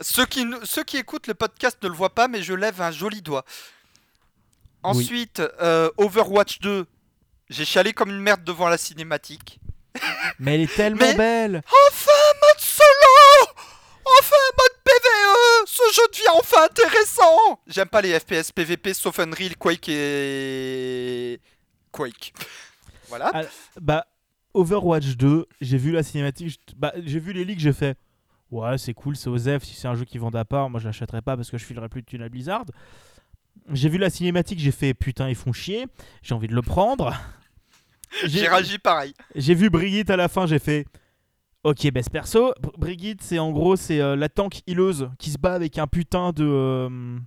ceux, qui, ceux qui écoutent le podcast ne le voient pas, mais je lève un joli doigt. Ensuite, euh, Overwatch 2. J'ai chialé comme une merde devant la cinématique. Mais elle est tellement Mais- belle. Enfin, mode solo Enfin, mode PVE Ce jeu devient enfin intéressant J'aime pas les FPS PVP sauf Unreal, Quake et... Quake. Voilà. Ah, Bah Overwatch 2, j'ai vu la cinématique, bah, j'ai vu les leaks, j'ai fait ouais c'est cool, c'est Osef, si c'est un jeu qui vend à part, moi je l'achèterai pas parce que je filerai plus de thunes à Blizzard. J'ai vu la cinématique, j'ai fait putain ils font chier, j'ai envie de le prendre. J'ai réagi pareil. J'ai vu Brigitte à la fin, j'ai fait Ok, best perso. Br- Brigitte, c'est en gros, c'est euh, la tank healeuse qui se bat avec un putain de. euh,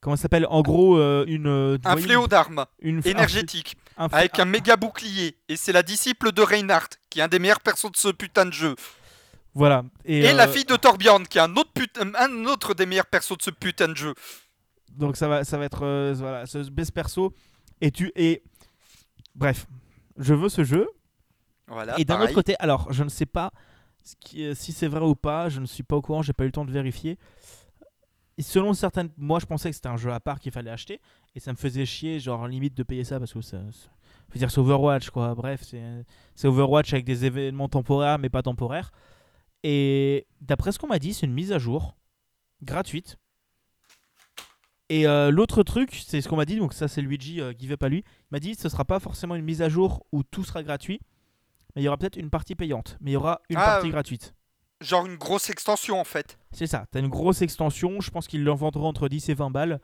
comment ça s'appelle? En gros, euh, une. Un voyez, fléau d'armes énergétique un- avec un méga bouclier. Et c'est la disciple de Reinhardt qui est un des meilleurs persos de ce putain de jeu. Voilà. Et, Et, la fille de Torbjorn qui est un autre, putain- un autre des meilleurs persos de ce putain de jeu. Donc ça va, ça va être euh, voilà, ce best perso. Et tu et bref, je veux ce jeu. Voilà, Et d'un autre côté, alors je ne sais pas ce qui- si c'est vrai ou pas, je ne suis pas au courant, j'ai pas eu le temps de vérifier. Et selon certaines, moi je pensais que c'était un jeu à part qu'il fallait acheter et ça me faisait chier, genre limite de payer ça parce que ça, veux dire c'est Overwatch quoi. Bref, c'est Overwatch avec des événements temporaires mais pas temporaires. Et d'après ce qu'on m'a dit, c'est une mise à jour gratuite. Et euh, l'autre truc, c'est ce qu'on m'a dit, donc ça c'est Luigi, euh, give up à lui. Il m'a dit ce sera pas forcément une mise à jour où tout sera gratuit, mais il y aura peut-être une partie payante, mais il y aura une Ah, partie euh. gratuite. Genre une grosse extension en fait. C'est ça, t'as une grosse extension, je pense qu'ils l'en vendront entre 10 et 20 balles,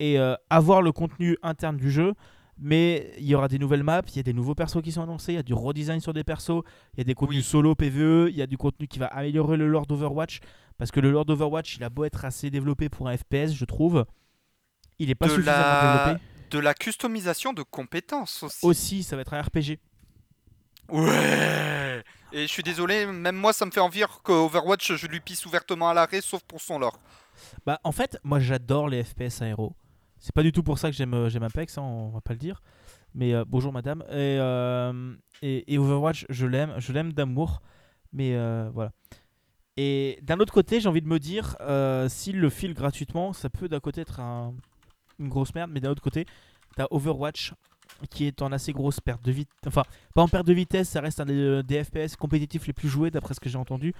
et euh, avoir le contenu interne du jeu, mais il y aura des nouvelles maps, il y a des nouveaux persos qui sont annoncés, il y a du redesign sur des persos, il y a des contenus Oui. solo PvE, il y a du contenu qui va améliorer le lore d'Overwatch, parce que le lore d'Overwatch, il a beau être assez développé pour un FPS, je trouve, il est pas De suffisamment la- développé. De la customisation de compétences aussi. Aussi, ça va être un RPG. Ouais Et je suis désolé, même moi ça me fait envie que Overwatch je lui pisse ouvertement à l'arrêt sauf pour son lore. Bah en fait, moi j'adore les FPS aéro. C'est pas du tout pour ça que j'aime euh, j'aime Apex, hein, on va pas le dire. Mais euh, bonjour madame. Et, euh, et, et Overwatch, je l'aime, je l'aime d'amour. Mais euh, voilà. Et d'un autre côté, j'ai envie de me dire, s'il le file gratuitement, ça peut d'un côté être un- une grosse merde, mais d'un autre côté, t'as Overwatch qui est en assez grosse perte de vitesse. Enfin, pas en perte de vitesse, ça reste un des, FPS compétitifs les plus joués d'après ce que j'ai entendu.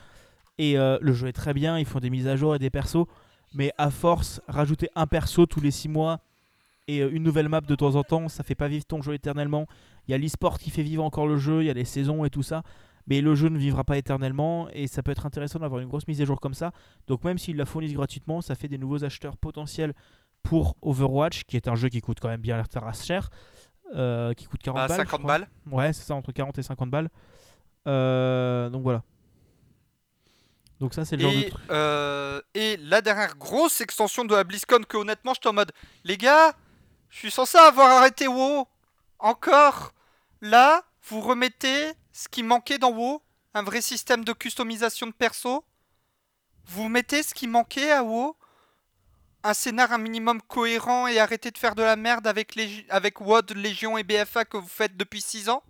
Et euh, le jeu est très bien, ils font des mises à jour et des persos. Mais à force, rajouter un perso tous les 6 mois et euh, une nouvelle map de temps en temps, ça fait pas vivre ton jeu éternellement. Il y a l'e-sport qui fait vivre encore le jeu, il y a les saisons et tout ça. Mais le jeu ne vivra pas éternellement et ça peut être intéressant d'avoir une grosse mise à jour comme ça. Donc même s'ils la fournissent gratuitement, ça fait des nouveaux acheteurs potentiels pour Overwatch, qui est un jeu qui coûte quand même bien la race cher, euh, qui coûte 40 À balles. je 50 crois. balles. Ouais, c'est ça, entre 40 et 50 balles. Euh, donc voilà. Donc ça, c'est le genre de Et, truc. euh, et la dernière grosse extension de la BlizzCon que honnêtement j'étais en mode Les gars, je suis censé avoir arrêté WoW. Encore. Là, vous remettez ce qui manquait dans WoW, un vrai système de customisation de perso. Vous mettez ce qui manquait à WoW, un scénar un minimum cohérent et arrêtez de faire de la merde avec, les, avec WoD, Légion et BFA que vous faites depuis 6 ans.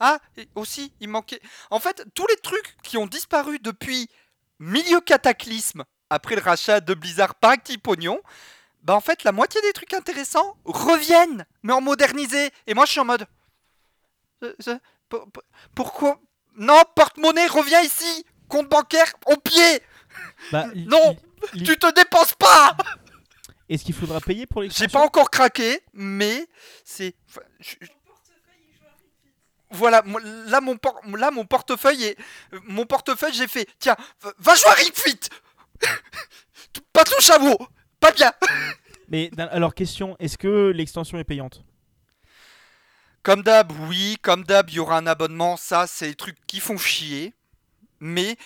Ah, et aussi, il manquait. En fait, tous les trucs qui ont disparu depuis milieu cataclysme après le rachat de Blizzard par Acti Pognon, bah en fait, la moitié des trucs intéressants reviennent, mais en modernisé. Et moi, je suis en mode. Euh, euh, pour- pour- pourquoi? Non, porte-monnaie, reviens ici Compte bancaire au pied Bah, non, Tu te dépenses pas Est-ce qu'il faudra payer pour J'ai l'extension pas encore craqué, mais c'est. enfin, je- je- Voilà, là mon, por- là mon portefeuille est. euh, Mon portefeuille, j'ai fait. Tiens, va- jouer à Ring Fit Pas touche à vous Pas bien Mais alors, question est-ce que l'extension est payante? Comme d'hab, oui, comme d'hab, il y aura un abonnement. Ça, c'est des trucs qui font chier. Mais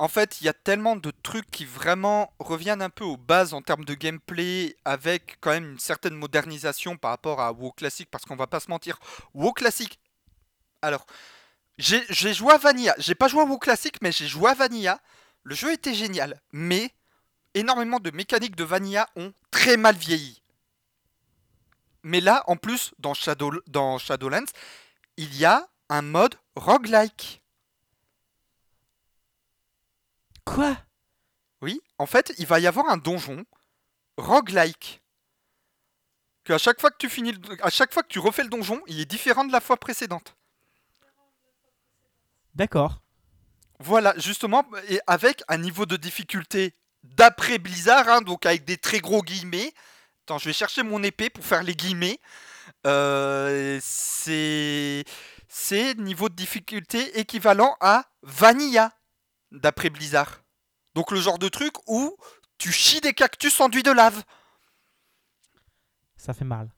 en fait, il y a tellement de trucs qui vraiment reviennent un peu aux bases en termes de gameplay, avec quand même une certaine modernisation par rapport à WoW classique, parce qu'on va pas se mentir, WoW classique. Alors, j'ai joué à Vanilla. J'ai pas joué à WoW classique, mais j'ai joué à Vanilla. Le jeu était génial, mais énormément de mécaniques de Vanilla ont très mal vieilli. Mais là, en plus, dans, dans Shadowlands, il y a un mode roguelike. Quoi? Oui, en fait, il va y avoir un donjon roguelike. Que à chaque fois que tu finis, le- à chaque fois que tu refais le donjon, il est différent de la fois précédente. D'accord. Voilà, justement, et avec un niveau de difficulté d'après Blizzard, hein, donc avec des très gros guillemets. Attends, je vais chercher mon épée pour faire les guillemets. Euh, c'est c'est niveau de difficulté équivalent à Vanilla, d'après Blizzard. Donc le genre de truc où tu chies des cactus enduits de lave. Ça fait mal.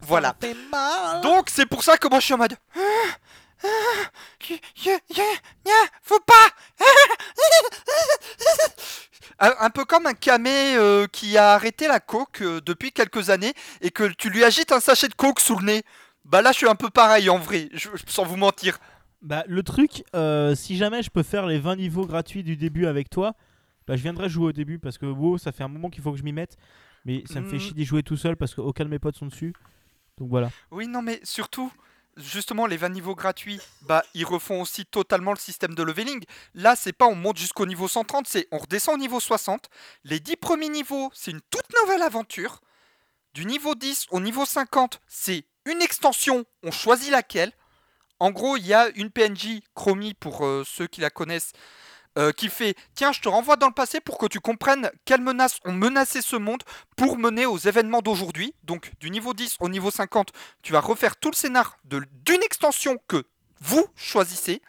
Voilà. Ça fait mal. Donc c'est pour ça que moi je suis en mode. Ah, y- y- faut pas. un, un peu comme un camé euh, qui a arrêté la coke euh, depuis quelques années et que tu lui agites un sachet de coke sous le nez. Bah là je suis un peu pareil en vrai, je- sans vous mentir. Bah, le truc, euh, si jamais je peux faire les 20 niveaux gratuits du début avec toi, bah, je viendrai jouer au début parce que WoW, ça fait un moment qu'il faut que je m'y mette. Mais ça me fait Mm. chier d'y jouer tout seul parce qu'aucun de mes potes sont dessus. Donc voilà. Oui non mais surtout, justement les 20 niveaux gratuits, bah ils refont aussi totalement le système de leveling. Là, c'est pas on monte jusqu'au niveau 130, c'est on redescend au niveau 60. Les 10 premiers niveaux, c'est une toute nouvelle aventure. Du niveau 10 au niveau 50, c'est une extension, on choisit laquelle. En gros, il y a une PNJ Chromie pour euh, ceux qui la connaissent euh, qui fait Tiens, je te renvoie dans le passé pour que tu comprennes quelles menaces ont menacé ce monde pour mener aux événements d'aujourd'hui. Donc, du niveau 10 au niveau 50, tu vas refaire tout le scénar d'une extension que vous choisissez.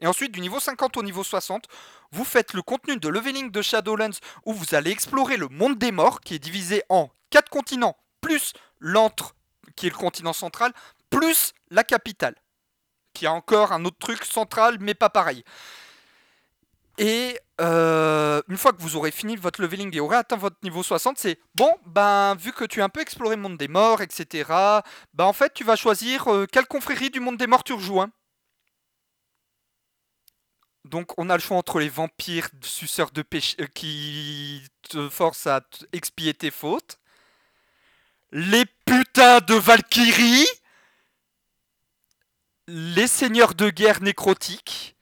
Et ensuite, du niveau 50 au niveau 60, vous faites le contenu de Leveling de Shadowlands où vous allez explorer le monde des morts qui est divisé en 4 continents, plus l'antre qui est le continent central, plus la capitale, qui a encore un autre truc central mais pas pareil. Et euh, une fois que vous aurez fini votre leveling et aurez atteint votre niveau 60, c'est bon, ben vu que tu as un peu exploré le monde des morts, etc. Ben en fait, tu vas choisir euh, quelle confrérie du monde des morts tu rejoins. Donc on a le choix entre les vampires suceurs de péché euh, qui te forcent à expier tes fautes, les putains de Valkyrie, les seigneurs de guerre nécrotiques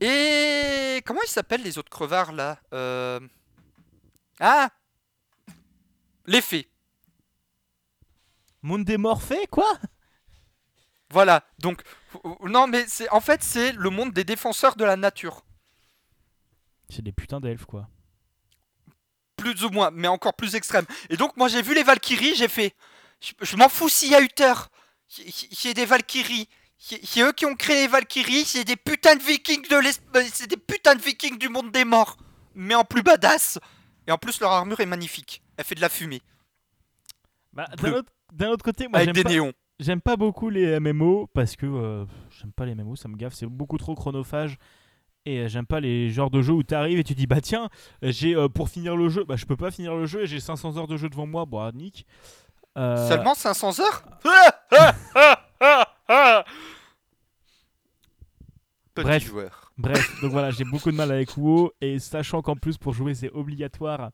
et comment ils s'appellent les autres crevards là euh... Ah Les fées. Monde des morts quoi? Voilà, donc non mais c'est en fait c'est le monde des défenseurs de la nature. C'est des putains d'elfes quoi. Plus ou moins, mais encore plus extrême. Et donc moi j'ai vu les Valkyries, j'ai fait je, m'en fous s'il y a Uther. J'ai des Valkyries. C'est eux qui ont créé les Valkyries, c'est des putains de vikings de euh, c'est des putains de vikings du monde des morts, mais en plus badass. Et en plus leur armure est magnifique, elle fait de la fumée. Bah, d'un autre, côté, moi j'aime pas, j'aime pas beaucoup les MMO parce que euh, j'aime pas les MMO, ça me gaffe, c'est beaucoup trop chronophage. Et euh, j'aime pas les genres de jeux où tu arrives et tu dis bah tiens, j'ai pour finir le jeu, bah je peux pas finir le jeu et j'ai 500 heures de jeu devant moi, bon nick. Seulement 500 heures bref, Bref, donc voilà, j'ai beaucoup de mal avec WoW et sachant qu'en plus pour jouer c'est obligatoire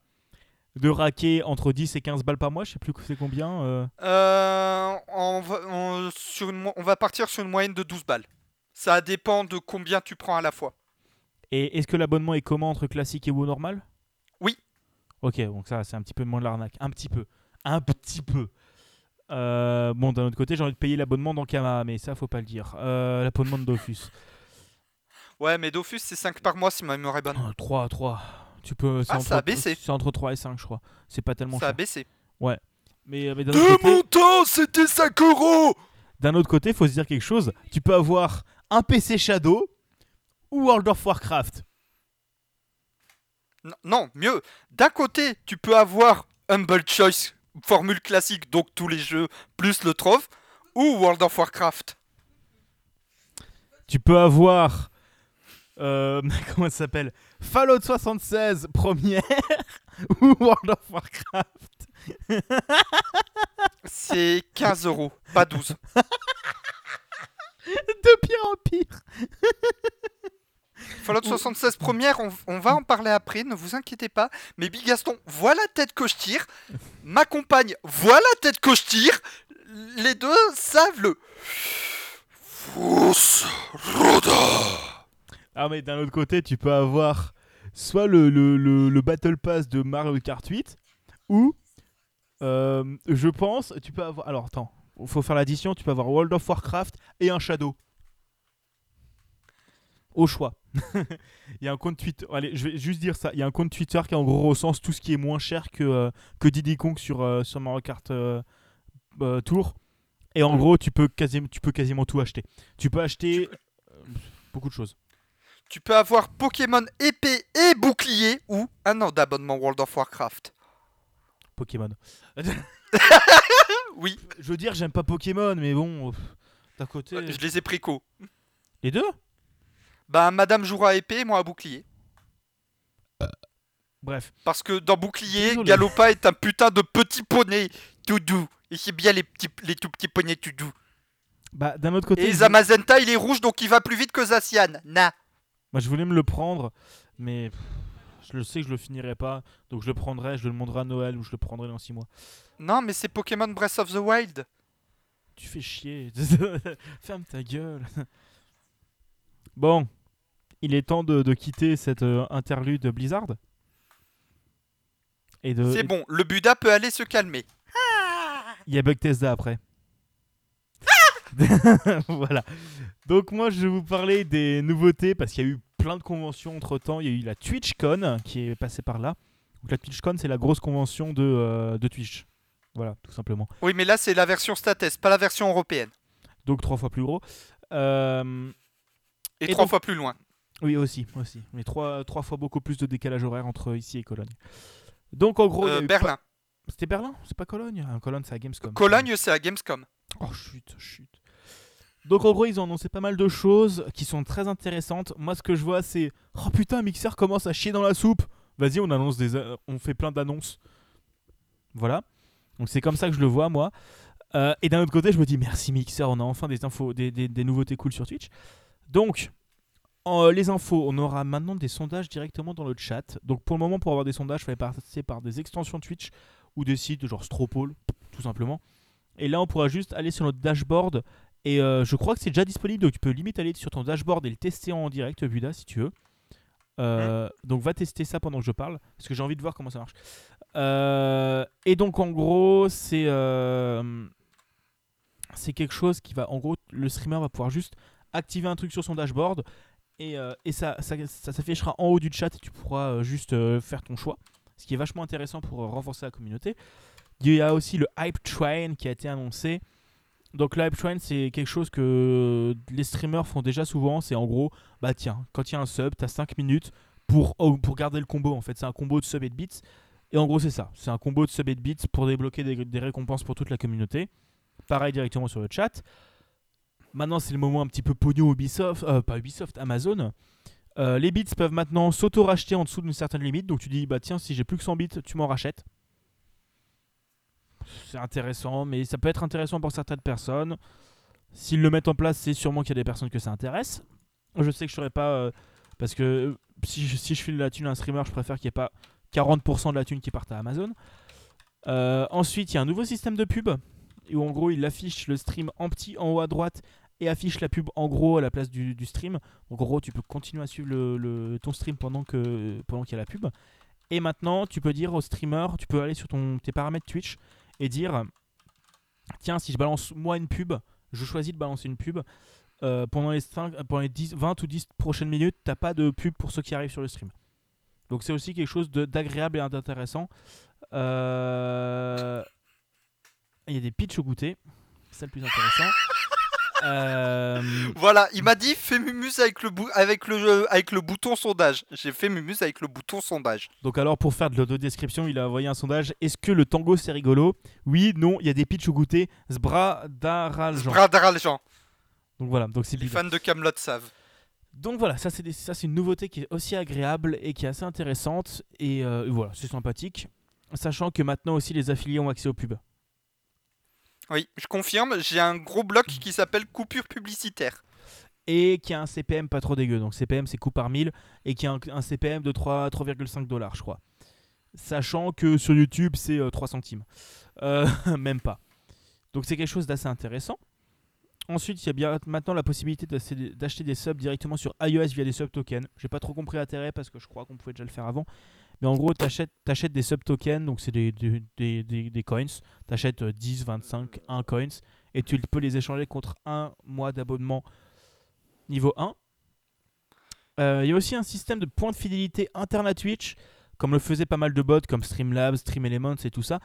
de raquer entre 10 et 15 balles par mois, je sais plus c'est combien. Euh... euh on, va, sur une, on va partir sur une moyenne de 12 balles. Ça dépend de combien tu prends à la fois. Et est-ce que l'abonnement est comment entre classique et WoW normal? Oui. Ok, donc ça c'est un petit peu moins de l'arnaque. Un petit peu. Un petit peu. Euh, bon, d'un autre côté, j'ai envie de payer l'abonnement dans Kama, mais ça, faut pas le dire. Euh, l'abonnement de Dofus. Ouais, mais Dofus, c'est 5 par mois si ma mémoire est bonne. 3, 3. Tu peux, ah, ça a baissé. C'est entre 3 et 5, je crois. C'est pas tellement Ça a baissé. Ouais. Mais, euh, mais De mon temps, c'était 5 euros D'un autre côté, faut se dire quelque chose. Tu peux avoir un PC Shadow ou World of Warcraft. non mieux. D'un côté, tu peux avoir Humble Choice formule classique, donc tous les jeux plus le trove, ou World of Warcraft Tu peux avoir. Euh, comment ça s'appelle Fallout 76 première ou World of Warcraft C'est 15 euros, pas 12. De pire en pire Fallout 76 première, on, va en parler après, ne vous inquiétez pas. Mais Big Gaston voit la tête que je tire. Ma compagne voit la tête que je tire. Les deux savent le. Ah, mais d'un autre côté, tu peux avoir soit le, le, Battle Pass de Mario Kart 8 ou. Euh, je pense, tu peux avoir. Alors attends, faut faire l'addition. Tu peux avoir World of Warcraft et un Shadow. Au choix. il y a un compte Twitter. Allez, je vais juste dire ça. Il y a un compte Twitter qui en gros recense tout ce qui est moins cher que, euh, que Diddy Kong sur, euh, sur Mario Kart euh, Tour. Et en gros, tu peux, quasiment, tu peux quasiment tout acheter. Tu peux acheter beaucoup de choses. Tu peux avoir Pokémon épée et bouclier ou un an d'abonnement World of Warcraft. Pokémon. oui. Je veux dire, j'aime pas Pokémon, mais bon, d'un côté. Je les ai pris co. Les deux? Bah, Madame jouera épée, moi à bouclier. Bref. Parce que dans bouclier, Galopa est un putain de petit poney tout doux. Et c'est bien les, petits, les tout petits poneys tout doux. Bah, d'un autre côté. Et Zamazenta, il est rouge, donc il va plus vite que Zacian. Na. Moi, je voulais me le prendre, mais je le sais que je le finirai pas. Donc je le prendrai, je le demanderai à Noël ou je le prendrai dans 6 mois. Non, mais c'est Pokémon Breath of the Wild. tu fais chier. Ferme ta gueule. bon, il est temps de, quitter cette euh, interlude Blizzard. Et de... C'est bon, le Buddha peut aller se calmer. Il y a Bugtesda après. voilà. Donc moi je vais vous parler des nouveautés parce qu'il y a eu plein de conventions entre temps. Il y a eu la TwitchCon qui est passée par là. Donc la TwitchCon c'est la grosse convention de, euh, de Twitch. Voilà, tout simplement. Oui, mais là c'est la version States, pas la version européenne. Donc trois fois plus gros. Euh, et, trois fois plus loin. Oui, aussi, aussi. Mais trois, trois fois beaucoup plus de décalage horaire entre ici et Cologne. Donc en gros, euh, Berlin. C'était Berlin? C'est pas Cologne? Ah, Cologne, c'est à Gamescom. Cologne, c'est à Gamescom. Oh, chut, chut. Donc en gros, ils ont annoncé pas mal de choses qui sont très intéressantes. Moi, ce que je vois, c'est oh putain, Mixer commence à chier dans la soupe. Vas-y, on annonce des, on fait plein d'annonces. Voilà. Donc c'est comme ça que je le vois, moi. Euh, et d'un autre côté, je me dis merci Mixer, on a enfin des infos, des, des, nouveautés cool sur Twitch. Donc, les infos, on aura maintenant des sondages directement dans le chat. Donc pour le moment, pour avoir des sondages, il fallait passer par des extensions Twitch ou des sites genre Stropole, tout simplement. Et là, on pourra juste aller sur notre dashboard. Et euh, je crois que c'est déjà disponible, donc tu peux limite aller sur ton dashboard et le tester en direct, Buda, si tu veux. Euh, donc va tester ça pendant que je parle, parce que j'ai envie de voir comment ça marche. Euh, et donc en gros, c'est c'est quelque chose qui va, en gros, le streamer va pouvoir juste activer un truc sur son dashboard et, et ça, ça, s'affichera en haut du chat et tu pourras juste faire ton choix ce qui est vachement intéressant pour renforcer la communauté. Il y a aussi le Hype Train qui a été annoncé. Donc le Hype Train, c'est quelque chose que les streamers font déjà souvent. C'est en gros, bah tiens, quand il y a un sub, tu as 5 minutes pour, pour garder le combo. En fait, c'est un combo de sub et de bits. Et en gros, c'est ça. C'est un combo de sub et de bits pour débloquer des, récompenses pour toute la communauté. Pareil directement sur le chat. Maintenant, c'est le moment un petit peu pognon Ubisoft, euh, pas Ubisoft, Amazon. Euh, les bits peuvent maintenant s'auto-racheter en dessous d'une certaine limite. Donc tu dis, bah tiens, si j'ai plus que 100 bits, tu m'en rachètes. C'est intéressant, mais ça peut être intéressant pour certaines personnes. S'ils le mettent en place, c'est sûrement qu'il y a des personnes que ça intéresse. Je sais que je serais pas. Euh, parce que si je, si file la thune à un streamer, je préfère qu'il n'y ait pas 40% de la thune qui parte à Amazon. ensuite, il y a un nouveau système de pub où en gros il affiche le stream en petit en haut à droite et affiche la pub en gros à la place du, stream. En gros, tu peux continuer à suivre ton stream pendant que pendant qu'il y a la pub. Et maintenant, tu peux dire au streamer, tu peux aller sur ton, tes paramètres Twitch et dire tiens, si je balance moi une pub, je choisis de balancer une pub. Euh, pendant les, 5, pendant les 10, 20 ou 10 prochaines minutes, t'as pas de pub pour ceux qui arrivent sur le stream. Donc c'est aussi quelque chose d'agréable et d'intéressant. Euh, il y a des pitchs au goûter, c'est le plus intéressant. Euh, voilà, il m'a dit fais Mumus avec le, avec le, avec le bouton sondage. J'ai fait Mumus avec le bouton sondage. Donc alors pour faire de l'audio-description, il a envoyé un sondage. Est-ce que le tango c'est rigolo? Oui, non, il y a des pitchs au goûter. Zbra Daraljan. Zbra Daraljan. Donc voilà, donc c'est Les fans de Camelot savent. Donc voilà, ça c'est, ça c'est une nouveauté qui est aussi agréable et qui est assez intéressante. Et euh, voilà, c'est sympathique. Sachant que maintenant aussi les affiliés ont accès aux pubs. Oui, je confirme, j'ai un gros bloc qui s'appelle coupure publicitaire. Et qui a un CPM pas trop dégueu. Donc CPM c'est coût par mille et qui a un, CPM de 3,5 dollars, je crois. Sachant que sur YouTube c'est 3 euh, centimes. Euh, même pas. Donc c'est quelque chose d'assez intéressant. Ensuite, il y a bien maintenant la possibilité d'acheter des subs directement sur iOS via des sub tokens. J'ai pas trop compris l'intérêt parce que je crois qu'on pouvait déjà le faire avant. Mais en gros, tu achètes, des sub-tokens, donc c'est des, des, des, coins. Tu achètes 10, 25, 1 coins et tu peux les échanger contre un mois d'abonnement niveau 1. Euh, il y a aussi un système de points de fidélité interne à Twitch, comme le faisaient pas mal de bots comme Streamlabs, StreamElements et tout ça,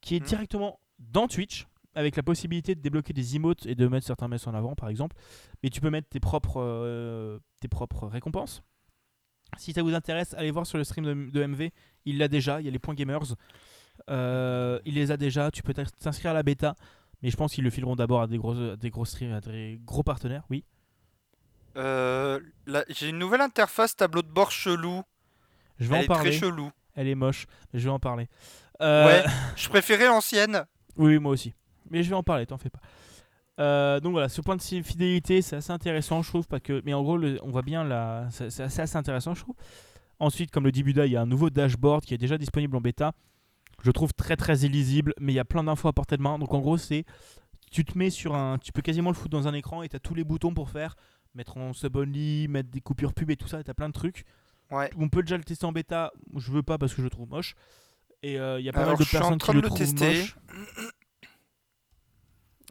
qui est mhm. directement dans Twitch avec la possibilité de débloquer des emotes et de mettre certains messes en avant par exemple. Mais tu peux mettre tes propres, euh, tes propres récompenses. Si ça vous intéresse, allez voir sur le stream de, MV. Il l'a déjà, il y a les points gamers. Euh, il les a déjà. Tu peux t'inscrire à la bêta. Mais je pense qu'ils le fileront d'abord à des gros, des gros streams, à des gros partenaires, oui. Euh, J'ai une nouvelle interface tableau de bord chelou. Je vais Elle en parler. est très chelou. Elle est moche, je vais en parler. Euh... Ouais, je préférais l'ancienne. Oui, moi aussi. Mais je vais en parler, t'en fais pas. Euh, donc voilà, ce point de fidélité, c'est assez intéressant, je trouve, parce que, mais en gros, on voit bien là, c'est assez, intéressant, je trouve. Ensuite, comme le dit Buda, il y a un nouveau dashboard qui est déjà disponible en bêta. Je trouve très très illisible, mais il y a plein d'infos à portée de main. Donc en gros, c'est tu te mets sur un. Tu peux quasiment le foutre dans un écran et tu as tous les boutons pour faire. Mettre en sub only, mettre des coupures pub et tout ça, tu as plein de trucs. Ouais. On peut déjà le tester en bêta. Je veux pas parce que je le trouve moche. Et il y a pas Alors, mal de personnes train qui de le le trouvent tester. moche.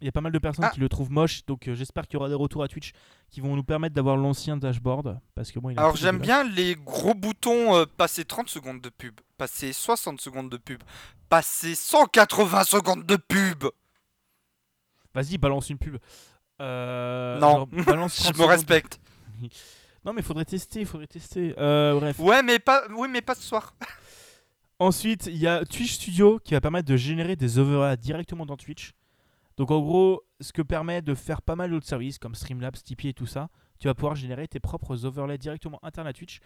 Il y a pas mal de personnes Ah. qui le trouvent moche, donc euh, j'espère qu'il y aura des retours à Twitch qui vont nous permettre d'avoir l'ancien dashboard. Parce que il Alors j'aime bien les gros boutons euh, passer 30 secondes de pub, passer 60 secondes de pub, passer 180 secondes de pub. Vas-y, balance une pub. Euh, Non. balance Je 30 me respecte. Non, mais faudrait tester, faudrait tester. Bref. Ouais, mais pas, oui, mais pas ce soir. Ensuite, il y a Twitch Studio qui va permettre de générer des overlays directement dans Twitch. Donc en gros, ce que permet de faire pas mal d'autres services comme Streamlabs, Tipeee et tout ça, tu vas pouvoir générer tes propres overlays directement internes à Twitch.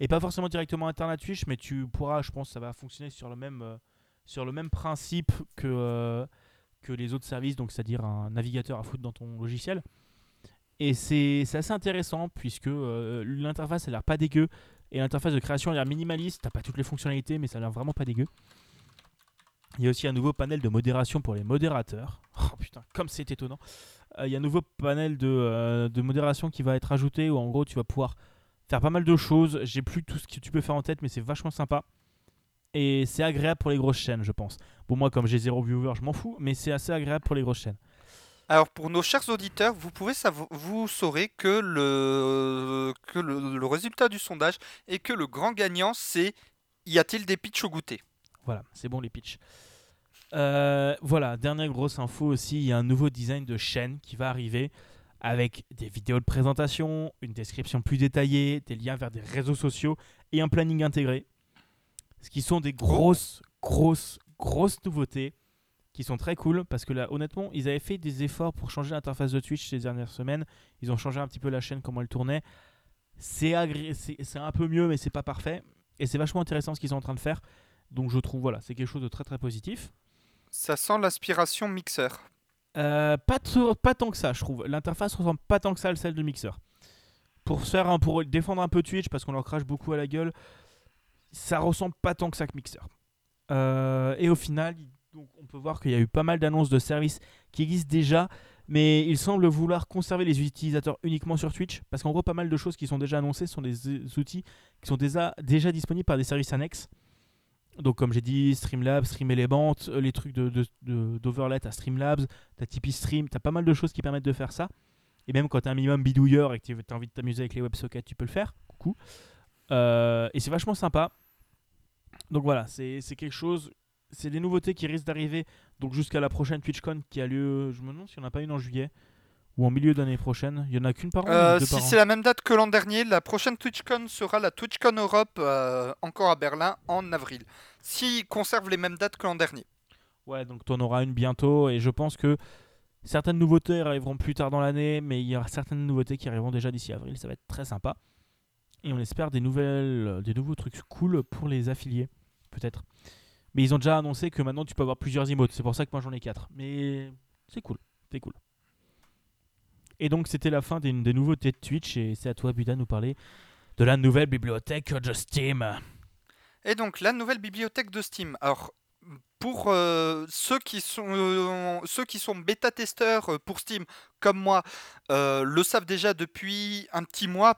Et pas forcément directement internes à Twitch, mais tu pourras, je pense, ça va fonctionner sur le même, euh, sur le même principe que, euh, que les autres services, donc c'est-à-dire un navigateur à foutre dans ton logiciel. Et c'est assez intéressant puisque euh, l'interface a l'air pas dégueu et l'interface de création a l'air minimaliste. T'as pas toutes les fonctionnalités, mais ça a l'air vraiment pas dégueu. Il y a aussi un nouveau panel de modération pour les modérateurs. Oh putain, comme c'est étonnant. Euh, il y a un nouveau panel de, euh, de modération qui va être ajouté où en gros tu vas pouvoir faire pas mal de choses. J'ai plus tout ce que tu peux faire en tête, mais c'est vachement sympa. Et c'est agréable pour les grosses chaînes, je pense. Bon, moi, comme j'ai zéro viewer, je m'en fous, mais c'est assez agréable pour les grosses chaînes. Alors pour nos chers auditeurs, vous pouvez vous saurez que le que le, le résultat du sondage est que le grand gagnant c'est y a-t-il des pitchs au goûter? Voilà, c'est bon les pitchs. Euh, voilà, dernière grosse info aussi, il y a un nouveau design de chaîne qui va arriver avec des vidéos de présentation, une description plus détaillée, des liens vers des réseaux sociaux et un planning intégré. Ce qui sont des grosses, grosses, grosses nouveautés qui sont très cool parce que là, honnêtement, ils avaient fait des efforts pour changer l'interface de Twitch ces dernières semaines. Ils ont changé un petit peu la chaîne, comment elle tournait. C'est un peu mieux, mais c'est pas parfait. Et c'est vachement intéressant ce qu'ils sont en train de faire. Donc je trouve, voilà, c'est quelque chose de très très positif. Ça sent l'aspiration mixeur. Euh, pas, tant que ça, je trouve. L'interface ressemble pas tant que ça à celle de Mixer. Pour, défendre un peu Twitch, parce qu'on leur crache beaucoup à la gueule, ça ressemble pas tant que ça que Mixer. Euh, et au final, on peut voir qu'il y a eu pas mal d'annonces de services qui existent déjà, mais ils semblent vouloir conserver les utilisateurs uniquement sur Twitch, parce qu'en gros, pas mal de choses qui sont déjà annoncées sont des euh, outils qui sont déjà disponibles par des services annexes. Donc, comme j'ai dit, Streamlabs, Streamelement, euh, les trucs de, de, à Streamlabs, t'as Tipeee Stream, t'as pas mal de choses qui permettent de faire ça. Et même quand t'es un minimum bidouilleur et que t'as envie de t'amuser avec les WebSockets, tu peux le faire. Coucou. Euh, et c'est vachement sympa. Donc voilà, c'est quelque chose. C'est des nouveautés qui risquent d'arriver donc jusqu'à la prochaine TwitchCon qui a lieu. Je me demande n'y en a pas une en juillet ou en milieu d'année prochaine? Il y en a qu'une par an. Euh, si c'est la même date que l'an dernier, la prochaine TwitchCon sera la TwitchCon Europe, euh, encore à Berlin, en avril. S'ils conservent les mêmes dates que l'an dernier. Ouais, donc tu en auras une bientôt et je pense que certaines nouveautés arriveront plus tard dans l'année, mais il y aura certaines nouveautés qui arriveront déjà d'ici avril. Ça va être très sympa. Et on espère des nouvelles, des nouveaux trucs cool pour les affiliés, peut-être. Mais ils ont déjà annoncé que maintenant tu peux avoir plusieurs emotes. C'est pour ça que moi j'en ai 4. Mais c'est cool, c'est cool. Et donc c'était la fin des, des nouveautés de Twitch et c'est à toi Buda de nous parler de la nouvelle bibliothèque de Steam. Et donc la nouvelle bibliothèque de Steam. Alors pour euh, ceux qui sont euh, ceux qui sont bêta testeurs euh, pour Steam comme moi le savent déjà depuis un petit mois,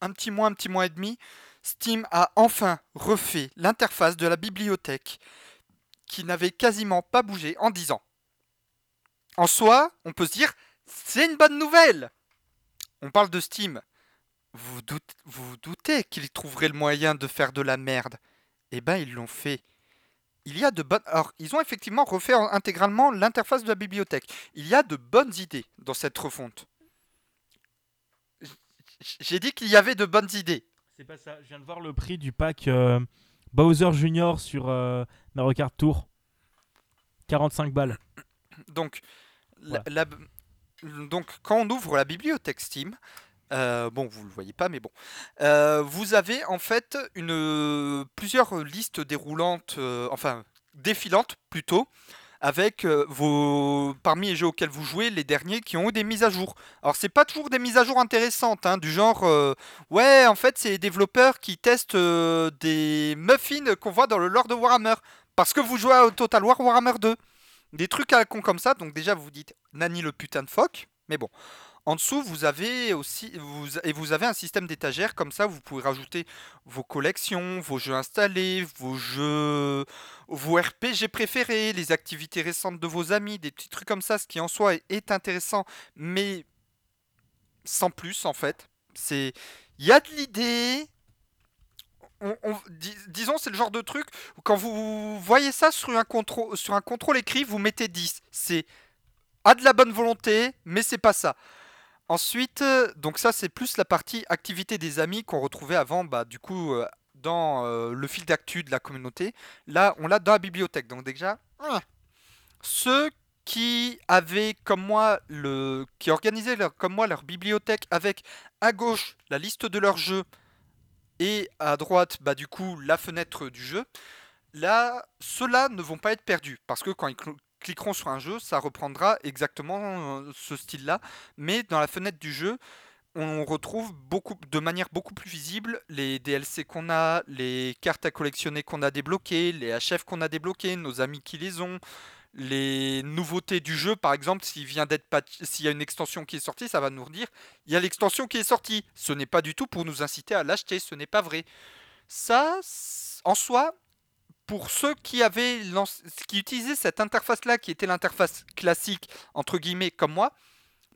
un petit mois, un petit mois et demi. Steam a enfin refait l'interface de la bibliothèque qui n'avait quasiment pas bougé en 10 ans. En soi, on peut se dire c'est une bonne nouvelle. On parle de Steam. Vous doutez, vous doutez qu'ils trouveraient le moyen de faire de la merde Eh ben, ils l'ont fait. Il y a de bonnes. Alors, ils ont effectivement refait en- intégralement l'interface de la bibliothèque. Il y a de bonnes idées dans cette refonte. J'ai dit qu'il y avait de bonnes idées. C'est pas ça. Je viens de voir le prix du pack euh, Bowser Junior sur euh, Mario Kart Tour. 45 balles. Donc, la- donc quand on ouvre la bibliothèque Steam, euh, bon, vous le voyez pas, mais bon, euh, vous avez en fait plusieurs listes déroulantes, euh, enfin défilantes plutôt, avec vos, parmi les jeux auxquels vous jouez, les derniers qui ont eu des mises à jour. Alors c'est pas toujours des mises à jour intéressantes, hein, du genre, ouais, en fait c'est les développeurs qui testent des muffins qu'on voit dans le lore de Warhammer, parce que vous jouez au Total War Warhammer 2. Des trucs à la con comme ça. Donc déjà, vous dites Nani le putain de phoque. Mais bon. En dessous, vous avez aussi vous, et vous avez un système d'étagères comme ça. Vous pouvez rajouter vos collections, vos jeux installés, vos jeux, vos RPG préférés, les activités récentes de vos amis, des petits trucs comme ça. Ce qui en soi est, intéressant, mais sans plus en fait. C'est il y a de l'idée. Disons, c'est le genre de truc où quand vous voyez ça sur un contrôle, sur un contrôle écrit, vous mettez 10. C'est a de la bonne volonté, mais c'est pas ça. Ensuite, euh, donc ça c'est plus la partie activité des amis qu'on retrouvait avant, bah, du coup, euh, dans euh, le fil d'actu de la communauté. Là, on l'a dans la bibliothèque. Donc déjà, ceux qui avaient comme moi le, qui organisaient comme moi leur bibliothèque avec à gauche la liste de leurs jeux et à droite, bah du coup la fenêtre du jeu. Là, ceux-là ne vont pas être perdus parce que quand ils cliqueront sur un jeu, ça reprendra exactement euh, ce style-là, mais dans la fenêtre du jeu, on retrouve beaucoup, de manière beaucoup plus visible les DLC qu'on a, les cartes à collectionner qu'on a débloquées, les HF qu'on a débloqués, nos amis qui les ont, les nouveautés du jeu, par exemple, s'il vient d'être s'il y a une extension qui est sortie, ça va nous dire il y a l'extension qui est sortie. Ce n'est pas du tout pour nous inciter à l'acheter, ce n'est pas vrai. Ça, en soi, pour ceux qui avaient qui utilisaient cette interface là qui était l'interface classique entre guillemets comme moi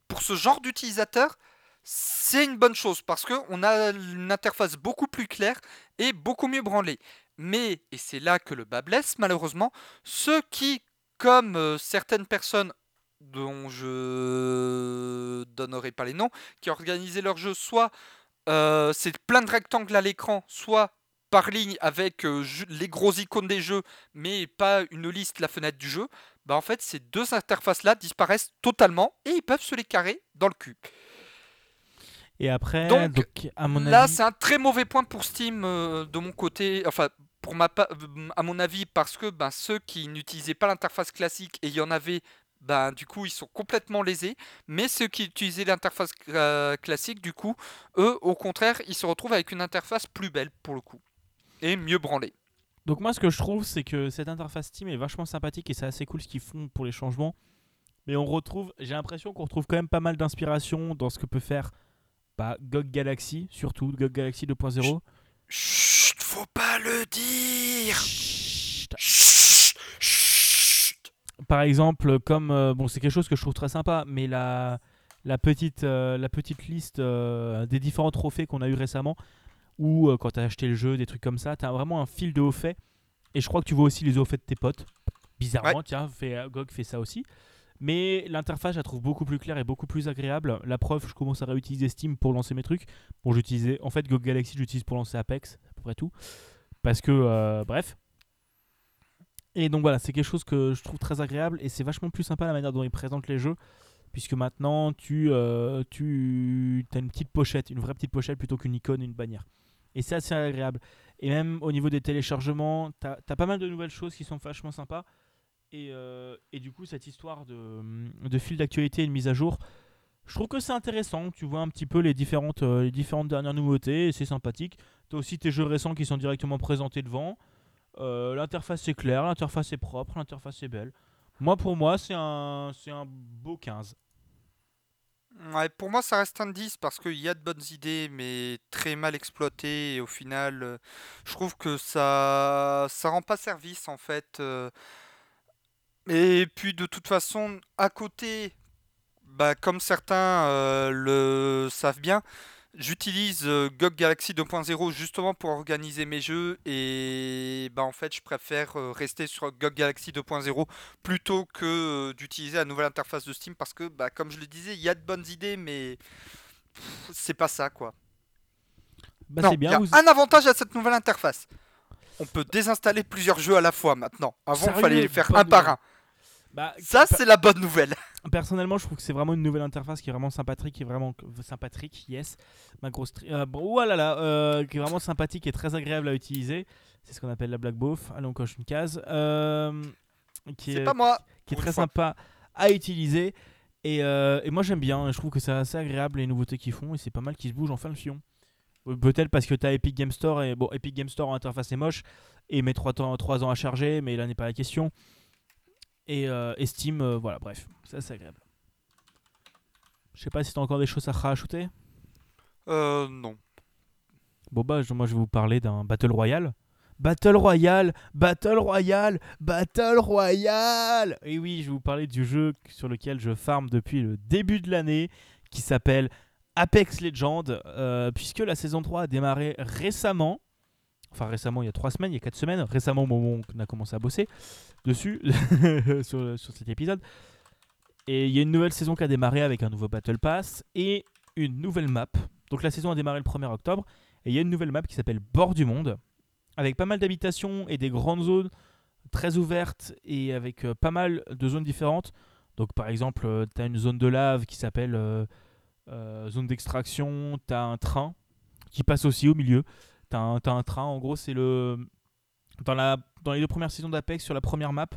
pour ce genre d'utilisateur c'est une bonne chose parce que on a une interface beaucoup plus claire et beaucoup mieux branlée mais et c'est là que le bas blesse malheureusement ceux qui comme euh, certaines personnes dont je donnerai pas les noms qui organisaient leur jeu soit euh, c'est plein de rectangles à l'écran soit par ligne avec euh, les gros icônes des jeux, mais pas une liste, la fenêtre du jeu, bah en fait ces deux interfaces-là disparaissent totalement et ils peuvent se les carrer dans le cul. Et après, donc, à mon là c'est un très mauvais point pour Steam euh, de mon côté, enfin pour ma à mon avis parce que ben, ceux qui n'utilisaient pas l'interface classique et il y en avait ben, du coup, ils sont complètement lésés. Mais ceux qui utilisaient l'interface classique, du coup, eux, au contraire, ils se retrouvent avec une interface plus belle pour le coup et mieux branlé. Donc moi ce que je trouve c'est que cette interface Steam est vachement sympathique et c'est assez cool ce qu'ils font pour les changements. Mais on retrouve, j'ai l'impression qu'on retrouve quand même pas mal d'inspiration dans ce que peut faire bah, GOG Galaxy, surtout GOG Galaxy 2.0. Chut, faut pas le dire. Chut, Par exemple, comme euh, bon, c'est quelque chose que je trouve très sympa, mais la la petite euh, la petite liste euh, des différents trophées qu'on a eu récemment, ou quand tu as acheté le jeu, des trucs comme ça. Tu as vraiment un fil de haut fait. Et je crois que tu vois aussi les hauts faits de tes potes. Bizarrement, tiens, fait, GOG fait ça aussi. Mais l'interface, je la trouve beaucoup plus claire et beaucoup plus agréable. La preuve, je commence à réutiliser Steam pour lancer mes trucs. Bon, j'utilisais. En fait, GOG Galaxy, j'utilise pour lancer Apex, peu près tout. Parce que, euh, bref. Et donc voilà, c'est quelque chose que je trouve très agréable et c'est vachement plus sympa la manière dont ils présentent les jeux. Puisque maintenant, tu, tu as une petite pochette, une vraie petite pochette plutôt qu'une icône, une bannière. Et c'est assez agréable. Et même au niveau des téléchargements, tu as, pas mal de nouvelles choses qui sont vachement sympas. Et, euh, et du coup, cette histoire de, de fil d'actualité et de mise à jour, je trouve que c'est intéressant. Tu vois un petit peu les différentes, euh, les différentes dernières nouveautés c'est sympathique. Tu as aussi tes jeux récents qui sont directement présentés devant. Euh, l'interface est claire, l'interface est propre, l'interface est belle. Moi, pour moi, c'est un, un beau 15. Ouais, pour moi, ça reste un 10 parce qu'il y a de bonnes idées, mais très mal exploitées. Et au final, euh, je trouve que ça ça rend pas service en fait. Et puis de toute façon, à côté, bah, comme certains euh, le savent bien, J'utilise euh, GOG Galaxy 2.0 justement pour organiser mes jeux et bah en fait je préfère euh, rester sur GOG Galaxy 2.0 plutôt que euh, d'utiliser la nouvelle interface de Steam parce que bah comme je le disais il y a de bonnes idées mais c'est pas ça quoi. Bah, c'est bien. Y a un avantage à cette nouvelle interface. On peut désinstaller plusieurs jeux à la fois maintenant. Avant il fallait les faire un par un. Bah, ça, c'est la bonne nouvelle. Personnellement, je trouve que c'est vraiment une nouvelle interface qui est vraiment sympathique, qui est vraiment sympathique, yes. Ma grosse, euh, là là, euh, qui est vraiment sympathique et très agréable à utiliser. C'est ce qu'on appelle la black. Allez, on coche une case. Euh, qui est, pas moi. Qui est très sympa à utiliser. Et, euh, et moi, j'aime bien. Je trouve que c'est assez agréable les nouveautés qu'ils font et c'est pas mal qu'ils se bougent enfin le fion. Peut-être parce que tu as Epic Game Store et bon, Epic Game Store en interface est moche et met 3, 3 ans à charger, mais là n'est pas la question. Et, euh, et Steam, euh, voilà, bref, ça c'est agréable. Je sais pas si t'as encore des choses à rajouter? Euh, non. Bon bah, je- moi je vais vous parler d'un Battle Royale. Battle Royale, Battle Royale, Battle Royale Et oui, je vais vous parler du jeu sur lequel je farm depuis le début de l'année, qui s'appelle Apex Legends, euh, puisque la saison 3 a démarré récemment. Enfin récemment, il y a 3 semaines, il y a 4 semaines, récemment au moment où on a commencé à bosser dessus, sur, cet épisode. Et il y a une nouvelle saison qui a démarré avec un nouveau Battle Pass et une nouvelle map. Donc la saison a démarré le 1er octobre. Et il y a une nouvelle map qui s'appelle Bord du Monde, avec pas mal d'habitations et des grandes zones très ouvertes et avec euh, pas mal de zones différentes. Donc par exemple, tu as une zone de lave qui s'appelle euh, euh, zone d'extraction, tu as un train qui passe aussi au milieu. Tu as, un train, en gros, c'est le... Dans, la, dans les deux premières saisons d'Apex, sur la première map,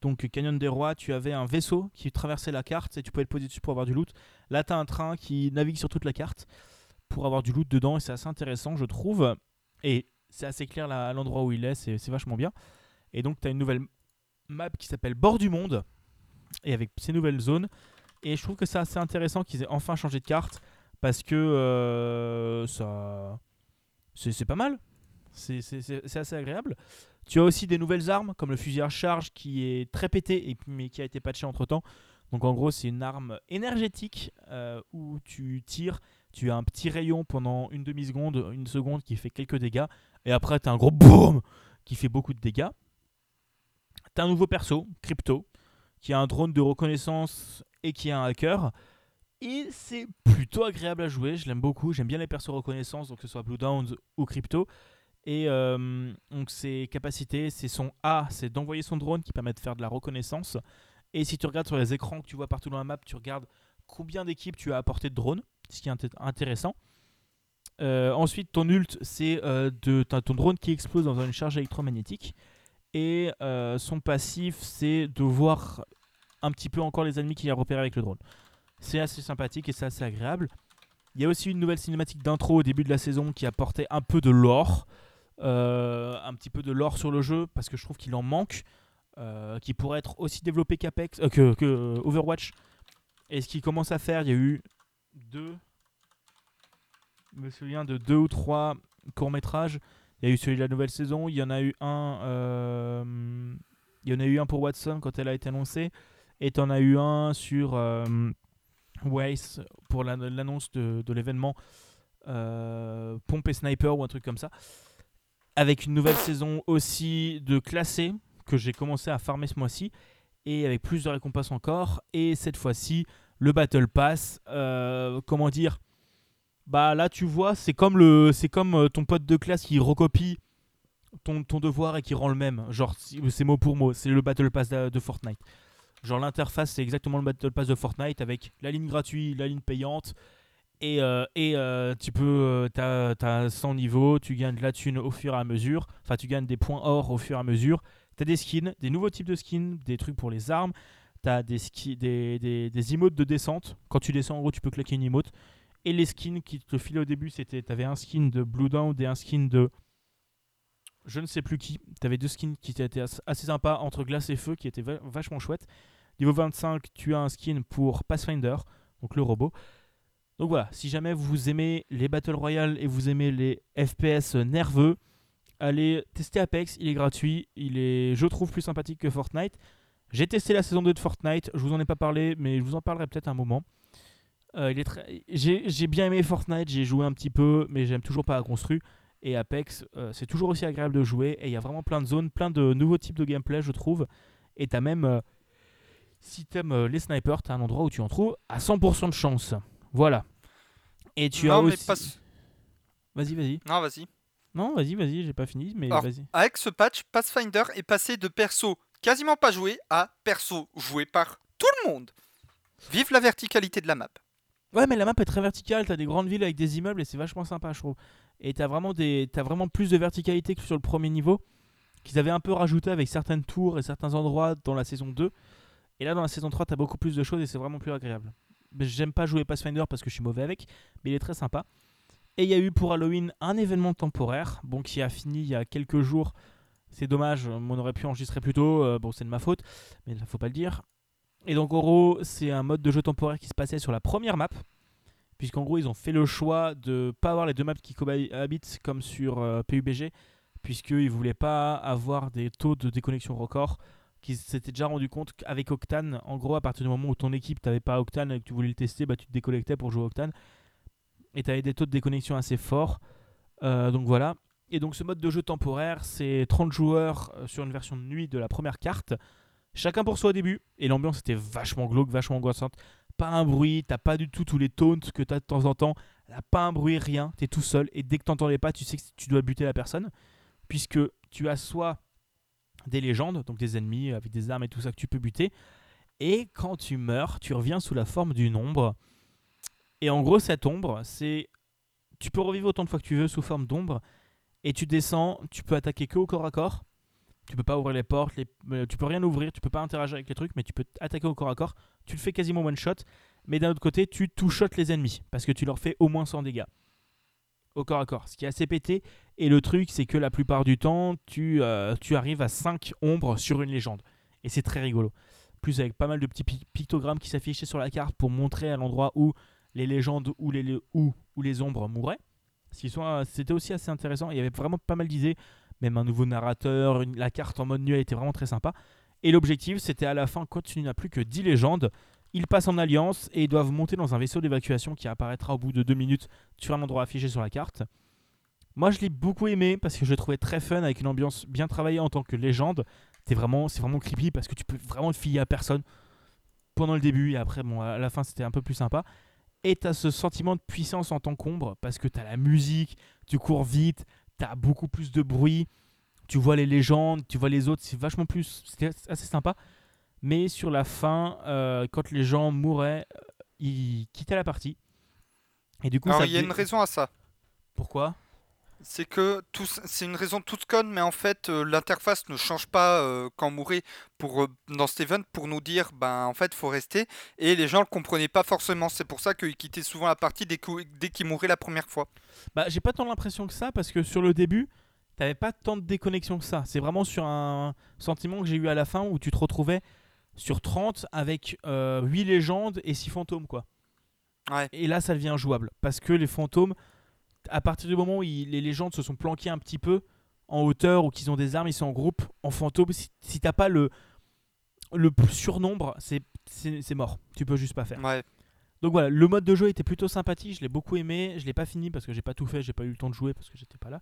donc Canyon des Rois, tu avais un vaisseau qui traversait la carte et tu pouvais te poser dessus pour avoir du loot. Là, tu as un train qui navigue sur toute la carte pour avoir du loot dedans et c'est assez intéressant, je trouve. Et c'est assez clair l'endroit où il est, c'est vachement bien. Et donc, tu as une nouvelle map qui s'appelle Bord du Monde et avec ces nouvelles zones. Et je trouve que c'est assez intéressant qu'ils aient enfin changé de carte parce que euh, ça. C'est pas mal. C'est assez agréable. Tu as aussi des nouvelles armes comme le fusil à charge qui est très pété et, mais qui a été patché entre temps. Donc en gros, c'est une arme énergétique euh, où tu tires, tu as un petit rayon pendant une demi-seconde, une seconde qui fait quelques dégâts. Et après, tu as un gros boom qui fait beaucoup de dégâts. Tu as un nouveau perso, Crypto, qui a un drone de reconnaissance et qui a un hacker. Et c'est plutôt agréable à jouer, je l'aime beaucoup. J'aime bien les persos reconnaissance, donc que ce soit Blue Downs ou Crypto. Et euh, donc ses capacités, c'est son A, c'est d'envoyer son drone qui permet de faire de la reconnaissance. Et si tu regardes sur les écrans que tu vois partout dans la map, tu regardes combien d'équipes tu as apporté de drones, ce qui est inté- intéressant. Euh, ensuite, ton ult, c'est euh, de ton drone qui explose dans une charge électromagnétique. Et son passif, c'est de voir un petit peu encore les ennemis qu'il a repérés avec le drone. C'est assez sympathique et c'est assez agréable. Il y a aussi une nouvelle cinématique d'intro au début de la saison qui apportait un peu de lore. euh, un petit peu de lore sur le jeu parce que je trouve qu'il en manque. euh, qui pourrait être aussi développé qu'Apex, euh, que, que Overwatch. Et ce qu'il commence à faire, il y a eu deux. Je me souviens de deux ou trois courts-métrages. Il y a eu celui de la nouvelle saison. Il y en a eu un. euh, il y en a eu un pour Watson quand elle a été annoncée. Et en as eu un sur Waze pour la- l'annonce de, l'événement euh, Pompe et Sniper ou un truc comme ça. Avec une nouvelle saison aussi de classé que j'ai commencé à farmer ce mois-ci. Et avec plus de récompenses encore. Et cette fois-ci, le Battle Pass. euh, comment dire Bah là, tu vois, c'est comme, le, c'est comme euh, ton pote de classe qui recopie ton, ton devoir et qui rend le même. Genre, c'est mot pour mot. C'est le Battle Pass de Fortnite. Genre, l'interface, c'est exactement le Battle Pass de Fortnite avec la ligne gratuite, la ligne payante. Et, euh, et euh, tu peux, t'as, t'as 100 niveaux, tu gagnes de la thune au fur et à mesure. Enfin, tu gagnes des points or au fur et à mesure. T'as des skins, des nouveaux types de skins, des trucs pour les armes. T'as des, ski, des, des, des emotes de descente. Quand tu descends, en gros, tu peux claquer une emote. Et les skins qui te filaient au début, c'était t'avais un skin de Blue Down et un skin de je ne sais plus qui. T'avais deux skins qui étaient as- assez sympas entre glace et feu, qui étaient va- vachement chouettes. Niveau 25, tu as un skin pour Pathfinder, donc le robot. Donc voilà, si jamais vous aimez les Battle Royale et vous aimez les FPS nerveux, allez tester Apex, il est gratuit, il est, je trouve, plus sympathique que Fortnite. J'ai testé la saison 2 de Fortnite, je vous en ai pas parlé, mais je vous en parlerai peut-être un moment. Euh, il est très- j'ai, bien aimé Fortnite, j'ai joué un petit peu, mais j'aime toujours pas la construit. Et Apex, euh, c'est toujours aussi agréable de jouer, et il y a vraiment plein de zones, plein de nouveaux types de gameplay, je trouve. Et t'as même, euh, si t'aimes euh, les snipers, t'as un endroit où tu en trouves à 100% de chance. Voilà. Et tu non, as mais aussi... pas... Vas-y, vas-y. Non, vas-y. Non, vas-y, vas-y, j'ai pas fini, mais Alors, vas-y. Avec ce patch, Pathfinder est passé de perso quasiment pas joué à perso joué par tout le monde. Vive la verticalité de la map. Ouais, mais la map est très verticale, t'as des grandes villes avec des immeubles et c'est vachement sympa, je trouve. Et t'as vraiment, des... t'as vraiment plus de verticalité que sur le premier niveau, qu'ils avaient un peu rajouté avec certaines tours et certains endroits dans la saison 2. Et là, dans la saison 3, t'as beaucoup plus de choses et c'est vraiment plus agréable. J'aime pas jouer Pathfinder parce que je suis mauvais avec, mais il est très sympa. Et il y a eu pour Halloween un événement temporaire, bon, qui a fini il y a quelques jours, C'est dommage, on aurait pu enregistrer plus tôt. euh, bon, c'est de ma faute, mais il faut pas le dire. Et donc, en gros, c'est un mode de jeu temporaire qui se passait sur la première map. Puisqu'en gros, ils ont fait le choix de pas avoir les deux maps qui cohabitent comme sur euh, PUBG. Puisqu'ils voulaient pas avoir des taux de déconnexion record. Qu'ils s'étaient déjà rendu compte qu'avec Octane, en gros, à partir du moment où ton équipe t'avait pas Octane et que tu voulais le tester, bah, tu te déconnectais pour jouer Octane. Et tu avais des taux de déconnexion assez forts. Euh, donc voilà. Et donc ce mode de jeu temporaire, c'est 30 joueurs euh, sur une version de nuit de la première carte. Chacun pour soi au début. Et l'ambiance était vachement glauque, vachement angoissante. Pas un bruit, t'as pas du tout tous les taunts que t'as de temps en temps. Là, pas un bruit, rien. T'es tout seul. Et dès que t'entendais pas, tu sais que tu dois buter la personne. Puisque tu as soit des légendes, donc des ennemis avec des armes et tout ça que tu peux buter. Et quand tu meurs, tu reviens sous la forme d'une ombre. Et en gros, cette ombre, c'est. Tu peux revivre autant de fois que tu veux sous forme d'ombre. Et tu descends, tu peux attaquer que au corps à corps. Tu peux pas ouvrir les portes, euh, tu peux rien ouvrir, tu peux pas interagir avec les trucs, mais tu peux attaquer au corps à corps. Tu le fais quasiment one shot. Mais d'un autre côté, tu two-shot les ennemis. Parce que tu leur fais au moins 100 dégâts. Au corps à corps. Ce qui est assez pété. Et le truc, c'est que la plupart du temps, tu, euh, arrives à 5 ombres sur une légende. Et c'est très rigolo. Plus avec pas mal de petits pi- pictogrammes qui s'affichaient sur la carte pour montrer à l'endroit où les légendes ou les, ombres mouraient. Sont- C'était aussi assez intéressant. Il y avait vraiment pas mal d'idées. Même un nouveau narrateur, la carte en mode nuit elle était vraiment très sympa. Et l'objectif, c'était à la fin, quand tu n'as plus que 10 légendes, ils passent en alliance et ils doivent monter dans un vaisseau d'évacuation qui apparaîtra au bout de 2 minutes sur un endroit affiché sur la carte. Moi, je l'ai beaucoup aimé parce que je l'ai trouvé très fun avec une ambiance bien travaillée en tant que légende. C'est vraiment, c'est vraiment creepy parce que tu peux vraiment te fier à personne pendant le début et après, bon, à la fin, c'était un peu plus sympa. Et tu as ce sentiment de puissance en tant qu'ombre parce que tu as la musique, tu cours vite, tu as beaucoup plus de bruit, tu vois les légendes, tu vois les autres, c'est vachement plus. C'était assez sympa. Mais sur la fin, euh, quand les gens mouraient, euh, ils quittaient la partie. Et du coup, Alors il y a une raison à ça. Pourquoi? C'est que tout, c'est une raison toute conne, mais en fait euh, l'interface ne change pas euh, quand mourir pour euh, dans cet event pour nous dire ben en fait faut rester et les gens le comprenaient pas forcément. C'est pour ça qu'ils quittaient souvent la partie dès dès qu'ils mouraient la première fois. Bah, j'ai pas tant l'impression que ça parce que sur le début, t'avais pas tant de déconnexion que ça. C'est vraiment sur un sentiment que j'ai eu à la fin où tu te retrouvais sur 30 avec euh, 8 légendes et 6 fantômes quoi. Ouais. Et là, ça devient jouable parce que les fantômes, à partir du moment où les légendes se sont planquées un petit peu en hauteur ou qu'ils ont des armes, ils sont en groupe, en fantôme, si, si t'as pas le, le surnombre, c'est mort. Tu peux juste pas faire. Ouais. Donc voilà, le mode de jeu était plutôt sympathique, je l'ai beaucoup aimé, je l'ai pas fini parce que j'ai pas tout fait, j'ai pas eu le temps de jouer parce que j'étais pas là.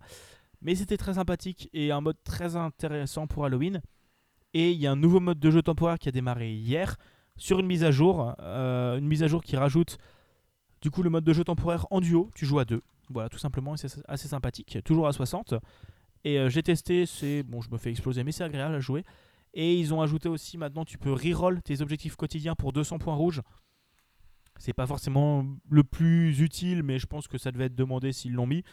Mais c'était très sympathique et un mode très intéressant pour Halloween. Et il y a un nouveau mode de jeu temporaire qui a démarré hier sur une mise à jour, euh, une mise à jour qui rajoute du coup le mode de jeu temporaire en duo, tu joues à deux. Voilà, tout simplement, c'est assez sympathique, toujours à 60. Et euh, j'ai testé, c'est bon, je me fais exploser, mais c'est agréable à jouer. Et ils ont ajouté aussi maintenant, tu peux reroll tes objectifs quotidiens pour 200 points rouges. C'est pas forcément le plus utile, mais je pense que ça devait être demandé s'ils l'ont mis.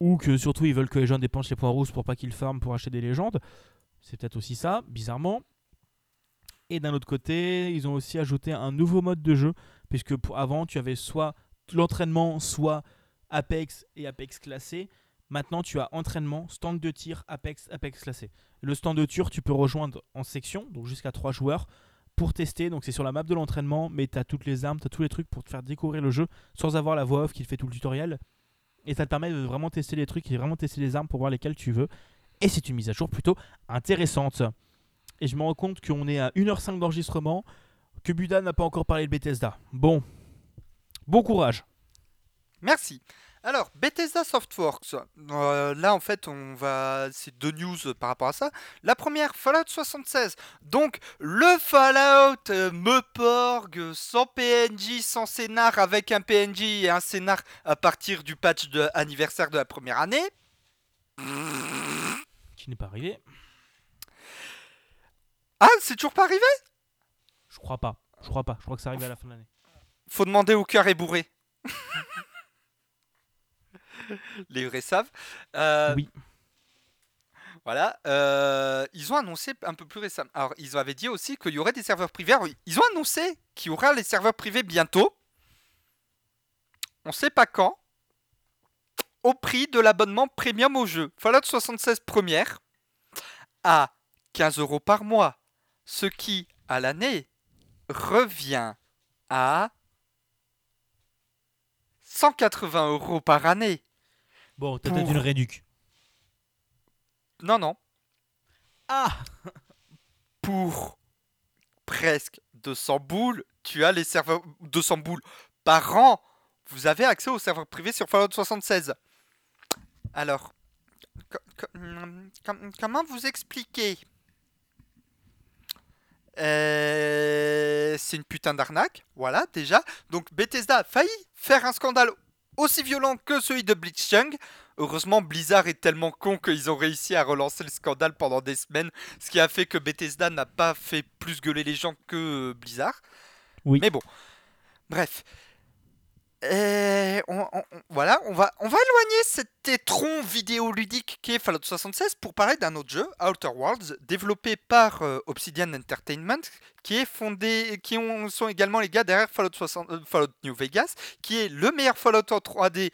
Ou que surtout ils veulent que les gens dépensent les points rouges pour pas qu'ils farment pour acheter des légendes. C'est peut-être aussi ça, bizarrement. Et d'un autre côté, ils ont aussi ajouté un nouveau mode de jeu, puisque avant tu avais soit l'entraînement, soit Apex et Apex classé. Maintenant, tu as entraînement, stand de tir, Apex, Apex classé. Le stand de tir, tu peux rejoindre en section, donc jusqu'à 3 joueurs, pour tester. Donc c'est sur la map de l'entraînement, mais tu as toutes les armes, tu as tous les trucs pour te faire découvrir le jeu sans avoir la voix off qui te fait tout le tutoriel. Et ça te permet de vraiment tester les trucs et vraiment tester les armes pour voir lesquelles tu veux. Et c'est une mise à jour plutôt intéressante. Et je me rends compte qu'on est à 1h05 d'enregistrement, que Buda n'a pas encore parlé de Bethesda. Bon, bon courage. Merci. Alors, Bethesda Softworks, euh, là en fait on va... C'est deux news par rapport à ça. La première, Fallout 76. Donc, le Fallout euh, Meporg, sans PNJ, sans scénar, avec un PNJ et un scénar à partir du patch de anniversaire de la première année. Qui n'est pas arrivé Ah, c'est toujours pas arrivé? Je crois pas. Je crois pas. Je crois que ça arrive à la fin de l'année. Faut demander au cœur est bourré. Les vrais savent. Euh, Oui. Voilà. euh, ils ont annoncé un peu plus récemment. Alors, ils avaient dit aussi qu'il y aurait des serveurs privés. Alors, ils ont annoncé qu'il y aura les serveurs privés bientôt. On sait pas quand. Au prix de l'abonnement premium au jeu. Fallout 76 première. à 15 euros par mois, ce qui, à l'année, revient à 180 euros par année. Bon, t'as peut-être une réduc. Non, non. Ah Pour presque 200 boules, tu as les serveurs 200 boules par an. Vous avez accès aux serveurs privés sur Fallout 76. Alors, comment vous expliquer? Euh, C'est une putain d'arnaque, voilà déjà. Donc Bethesda a failli faire un scandale aussi violent que celui de Blitzchung. Heureusement, Blizzard est tellement con qu'ils ont réussi à relancer le scandale pendant des semaines, ce qui a fait que Bethesda n'a pas fait plus gueuler les gens que Blizzard. Oui. Mais bon. Bref. Et on, voilà, on va, éloigner cet étron vidéoludique qui est Fallout 76 pour parler d'un autre jeu, Outer Worlds, développé par euh, Obsidian Entertainment, qui est fondé, qui sont également les gars derrière Fallout, 60, euh, Fallout New Vegas, qui est le meilleur Fallout en 3D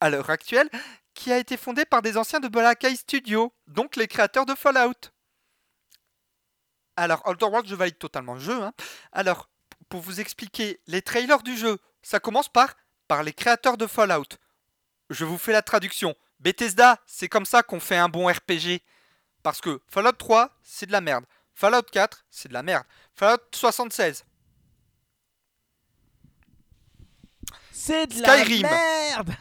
à l'heure actuelle, qui a été fondé par des anciens de Eye Studio, donc les créateurs de Fallout. Alors, Outer Worlds, je valide totalement le jeu. Hein. Alors, pour vous expliquer les trailers du jeu, ça commence par par les créateurs de Fallout. Je vous fais la traduction. Bethesda, c'est comme ça qu'on fait un bon RPG. Parce que Fallout 3, c'est de la merde. Fallout 4, c'est de la merde. Fallout 76. C'est de Skyrim. la merde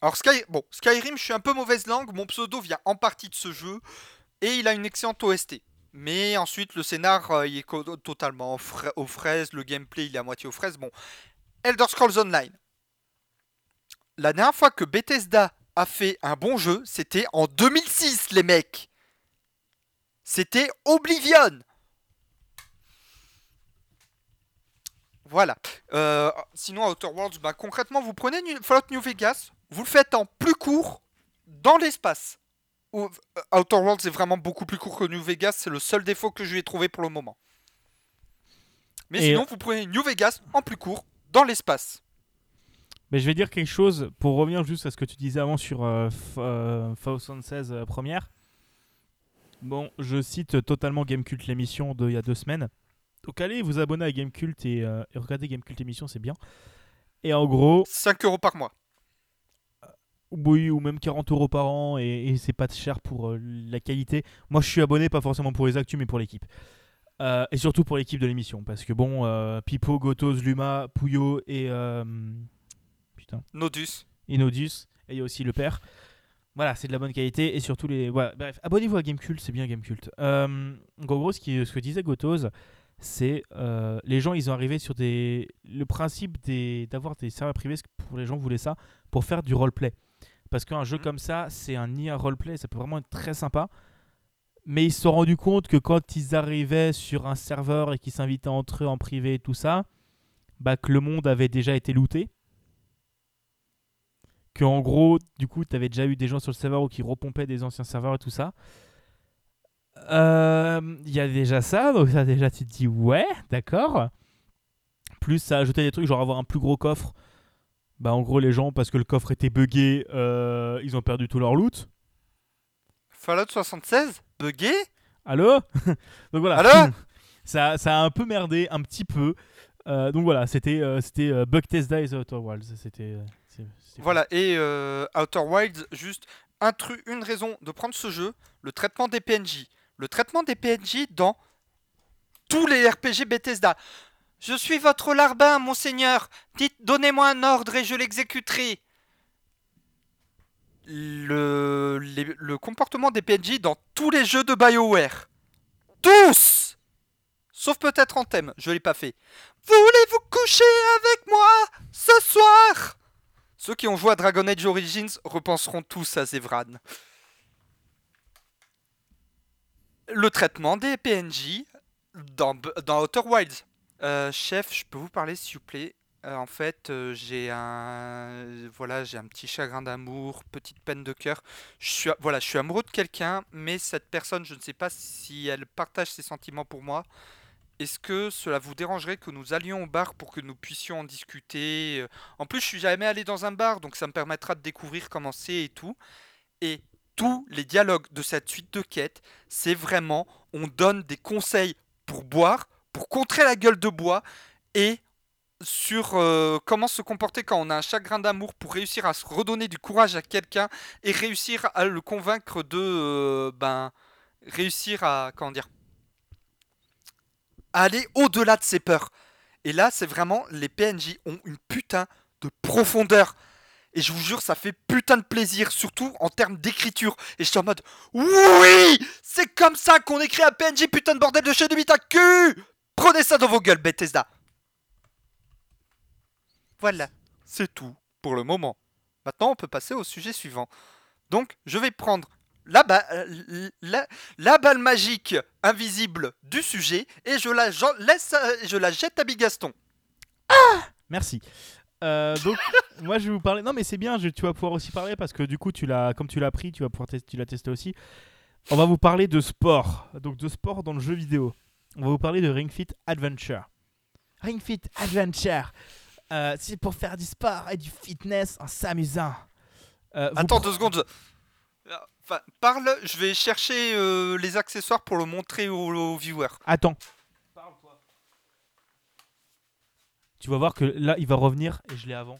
Alors Sky... bon, Skyrim, je suis un peu mauvaise langue. Mon pseudo vient en partie de ce jeu. Et il a une excellente OST. Mais ensuite, le scénar, euh, il est totalement aux fraises. Le gameplay, il est à moitié aux fraises. Bon, Elder Scrolls Online. La dernière fois que Bethesda a fait un bon jeu, c'était en 2006, les mecs. C'était Oblivion. Voilà. Euh, sinon, Outer Worlds, bah, concrètement, vous prenez Fallout New Vegas, vous le faites en plus court dans l'espace. Euh, Outer Worlds est vraiment beaucoup plus court que New Vegas, c'est le seul défaut que je lui ai trouvé pour le moment. Mais sinon, vous prenez New Vegas en plus court dans l'espace. Mais je vais dire quelque chose pour revenir juste à ce que tu disais avant sur euh, euh 76 euh, première. Bon, je cite totalement Gamecult l'émission d'il y a deux semaines. Donc allez vous abonner à Gamecult et, euh, et regardez Gamecult l'émission, c'est bien. Et en gros. 5 euros par mois. Oui, ou même 40 euros par an, et, c'est pas cher pour la qualité. Moi, je suis abonné, pas forcément pour les actus, mais pour l'équipe. Euh, et surtout pour l'équipe de l'émission, parce que bon, euh, Pipo, Gotos, Luma, Pouyo et. Euh, putain. Nodus. Et Nodus, et il y a aussi le père. Voilà, c'est de la bonne qualité, et surtout les. Voilà, bref, abonnez-vous à Gamecult, c'est bien Gamecult. en gros, ce, qui, ce que disait Gotos, c'est les gens, ils ont arrivé sur des. Le principe d'avoir des, serveurs privés, pour les gens voulaient ça, pour faire du roleplay. Parce qu'un jeu mmh. comme ça, c'est un IA roleplay, ça peut vraiment être très sympa. Mais ils se sont rendus compte que quand ils arrivaient sur un serveur et qu'ils s'invitaient entre eux en privé et tout ça, bah que le monde avait déjà été looté. Que en gros, du coup, tu avais déjà eu des gens sur le serveur qui repompaient des anciens serveurs et tout ça. Euh, il y a déjà ça, donc ça déjà tu te dis ouais, d'accord. Plus ça ajoutait des trucs, genre avoir un plus gros coffre. Bah en gros les gens, parce que le coffre était buggé, euh, ils ont perdu tout leur loot. Fallout 76 Bugué Allô? Donc voilà. Allô? Ça, ça a un peu merdé, un petit peu. Euh, donc voilà, c'était euh, c'était Bug Test Days Outer Wilds. C'était. voilà, et Outer Wilds, juste un truc, une raison de prendre ce jeu, le traitement des PNJ. Le traitement des PNJ dans tous les RPG Bethesda. Je suis votre larbin, monseigneur. Dites, donnez-moi un ordre et je l'exécuterai le, comportement des PNJ dans tous les jeux de BioWare. Tous Sauf peut-être en thème, je l'ai pas fait. Voulez-vous coucher avec moi ce soir? Ceux qui ont joué à Dragon Age Origins repenseront tous à Zevran. Le traitement des PNJ dans, dans Outer Wilds. Euh, chef, je peux vous parler s'il vous plaît? Euh, en fait, euh, j'ai un voilà, j'ai un petit chagrin d'amour, petite peine de cœur. Je suis voilà, je suis amoureux de quelqu'un, mais cette personne, je ne sais pas si elle partage ses sentiments pour moi. Est-ce que cela vous dérangerait que nous allions au bar pour que nous puissions en discuter? En plus, je suis jamais allé dans un bar, donc ça me permettra de découvrir comment c'est et tout. Et tous les dialogues de cette suite de quêtes, c'est vraiment on donne des conseils pour boire, pour contrer la gueule de bois et sur euh, comment se comporter quand on a un chagrin d'amour pour réussir à se redonner du courage à quelqu'un et réussir à le convaincre de euh, ben réussir à comment dire à aller au-delà de ses peurs. Et là, c'est vraiment les PNJ ont une putain de profondeur. Et je vous jure, ça fait putain de plaisir, surtout en termes d'écriture. Et je suis en mode, oui, c'est comme ça qu'on écrit un PNJ, putain de bordel de chez de à cul. Prenez ça dans vos gueules, Bethesda. Voilà, c'est tout pour le moment. Maintenant, on peut passer au sujet suivant. Donc, je vais prendre la, la, balle magique invisible du sujet et je la, laisse, je la jette à Bigaston. Ah Merci. Euh, donc, moi, je vais vous parler. Non, mais c'est bien. tu vas pouvoir aussi parler parce que du coup, tu l'as, comme tu l'as pris, tu vas pouvoir tester, tu l'as testé aussi. On va vous parler de sport. Donc, de sport dans le jeu vidéo. On va vous parler de Ring Fit Adventure. Ring Fit Adventure. Euh, c'est pour faire du sport et du fitness en s'amusant. Euh, Attends deux secondes. Enfin, parle, je vais chercher les accessoires pour le montrer aux, viewers. Attends. tu vas voir que là, il va revenir et je l'ai avant.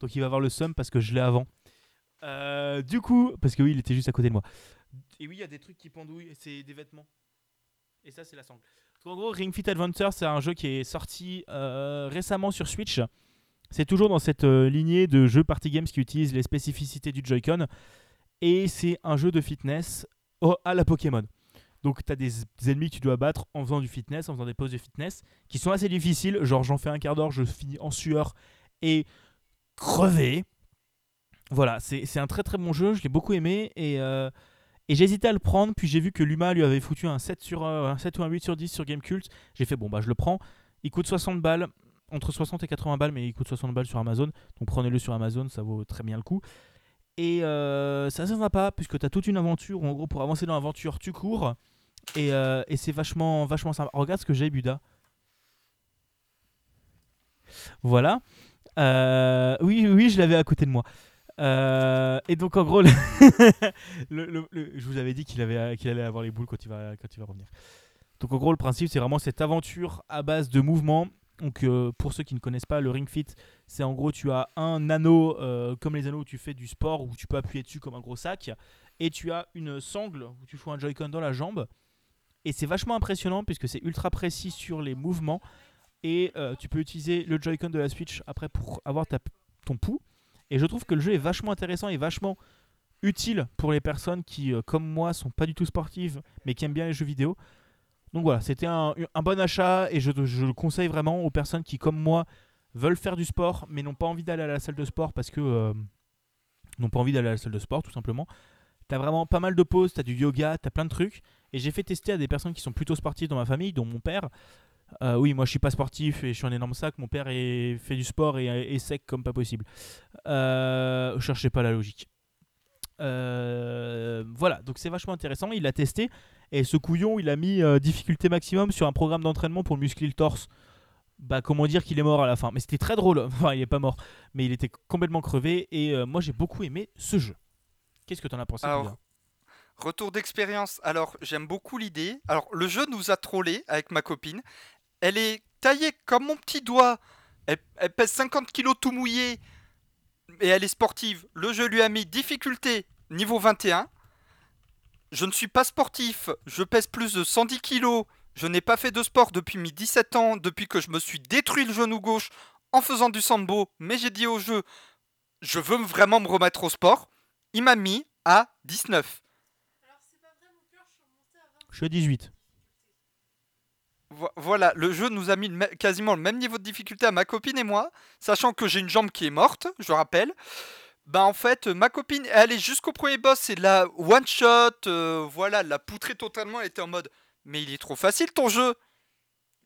Donc il va avoir le seum parce que je l'ai avant. Euh, du coup, parce que oui, il était juste à côté de moi. Et oui, il y a des trucs qui pendouillent, c'est des vêtements. Et ça, c'est la sangle. En gros, Ring Fit Adventure, c'est un jeu qui est sorti euh, récemment sur Switch. C'est toujours dans cette euh, lignée de jeux party games qui utilisent les spécificités du Joy-Con. Et c'est un jeu de fitness à la Pokémon. Donc tu as des, ennemis que tu dois battre en faisant du fitness, en faisant des poses de fitness, qui sont assez difficiles. Genre j'en fais un quart d'heure, je finis en sueur et crevé. Voilà, c'est un très très bon jeu, je l'ai beaucoup aimé et, euh, et hésité à le prendre, puis j'ai vu que Luma lui avait foutu un 7, sur, euh, un 7 ou un 8 sur 10 sur Gamecult. J'ai fait bon bah je le prends. Il coûte 60 balles, entre 60 et 80 balles, mais il coûte 60 balles sur Amazon. Donc prenez-le sur Amazon, ça vaut très bien le coup. Et euh, ça ne va pas, puisque tu as toute une aventure, en gros pour avancer dans l'aventure tu cours. Euh, et, c'est vachement, vachement sympa. Regarde ce que j'ai, Buda. Voilà. Euh, oui, oui, je l'avais à côté de moi. Euh, et donc en gros, je vous avais dit qu'il allait avoir les boules quand il va, revenir. Donc en gros, le principe, c'est vraiment cette aventure à base de mouvements. Donc pour ceux qui ne connaissent pas, le Ring Fit, c'est en gros, tu as un anneau comme les anneaux où tu fais du sport, où tu peux appuyer dessus comme un gros sac, et tu as une sangle où tu fous un Joy-Con dans la jambe. Et c'est vachement impressionnant puisque c'est ultra précis sur les mouvements. Et euh, tu peux utiliser le Joy-Con de la Switch après pour avoir ton pouls. Et je trouve que le jeu est vachement intéressant et vachement utile pour les personnes qui, euh, comme moi, sont pas du tout sportives mais qui aiment bien les jeux vidéo. Donc voilà, c'était un, bon achat et je, le conseille vraiment aux personnes qui, comme moi, veulent faire du sport mais n'ont pas envie d'aller à la salle de sport parce que. Euh, n'ont pas envie d'aller à la salle de sport tout simplement. T'as vraiment pas mal de pauses, t'as du yoga, t'as plein de trucs. Et j'ai fait tester à des personnes qui sont plutôt sportives dans ma famille, dont mon père. Euh, oui, moi je suis pas sportif et je suis un énorme sac. Mon père est, fait du sport et est sec comme pas possible. Euh, cherchez pas la logique. Euh, voilà, donc c'est vachement intéressant. Il a testé et ce couillon, il a mis difficulté maximum sur un programme d'entraînement pour muscler le torse. Bah, comment dire qu'il est mort à la fin? Mais c'était très drôle. Enfin, il est pas mort, mais il était complètement crevé. Et moi j'ai beaucoup aimé ce jeu. Qu'est-ce que tu en as pensé Retour d'expérience. Alors, j'aime beaucoup l'idée. Alors, le jeu nous a trollé avec ma copine. Elle est taillée comme mon petit doigt. Elle, pèse 50 kilos tout mouillé. Et elle est sportive. Le jeu lui a mis difficulté niveau 21. Je ne suis pas sportif. Je pèse plus de 110 kilos. Je n'ai pas fait de sport depuis mes 17 ans, depuis que je me suis détruit le genou gauche en faisant du sambo. Mais j'ai dit au jeu, je veux vraiment me remettre au sport. Il m'a mis à 19. Je suis à 18. Voilà, le jeu nous a mis quasiment le même niveau de difficulté à ma copine et moi, sachant que j'ai une jambe qui est morte, je rappelle. Bah en fait, ma copine, est jusqu'au premier boss, c'est la one shot, euh, voilà, la poutrer totalement, elle était en mode, mais il est trop facile ton jeu.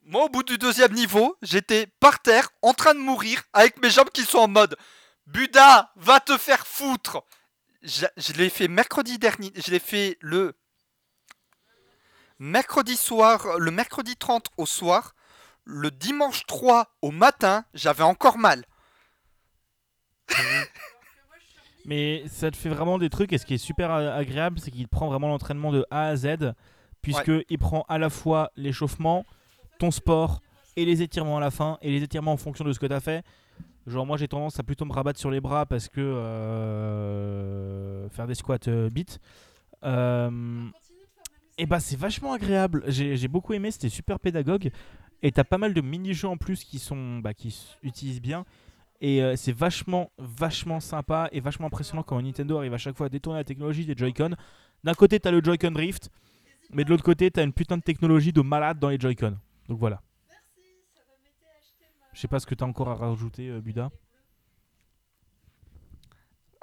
Moi, au bout du deuxième niveau, j'étais par terre, en train de mourir, avec mes jambes qui sont en mode, Buda, va te faire foutre. Je l'ai fait mercredi dernier, je l'ai fait le mercredi soir, le mercredi 30 au soir, le dimanche 3 au matin, j'avais encore mal. Mais ça te fait vraiment des trucs et ce qui est super agréable, c'est qu'il prend vraiment l'entraînement de A à Z, puisque il prend à la fois l'échauffement, ton sport et les étirements à la fin, et les étirements en fonction de ce que tu as fait. Genre moi j'ai tendance à plutôt me rabattre sur les bras parce que euh, faire des squats euh. Euh, et bah c'est vachement agréable. J'ai beaucoup aimé, c'était super pédagogue. Et t'as pas mal de mini-jeux en plus qui sont bah, qui utilisent bien. Et euh, c'est vachement, vachement sympa et vachement impressionnant quand Nintendo arrive à chaque fois à détourner la technologie des Joy-Con. D'un côté, t'as le Joy-Con Drift, mais de l'autre côté, t'as une putain de technologie de malade dans les Joy-Con. Donc voilà. Je sais pas ce que t'as encore à rajouter, euh, Buda.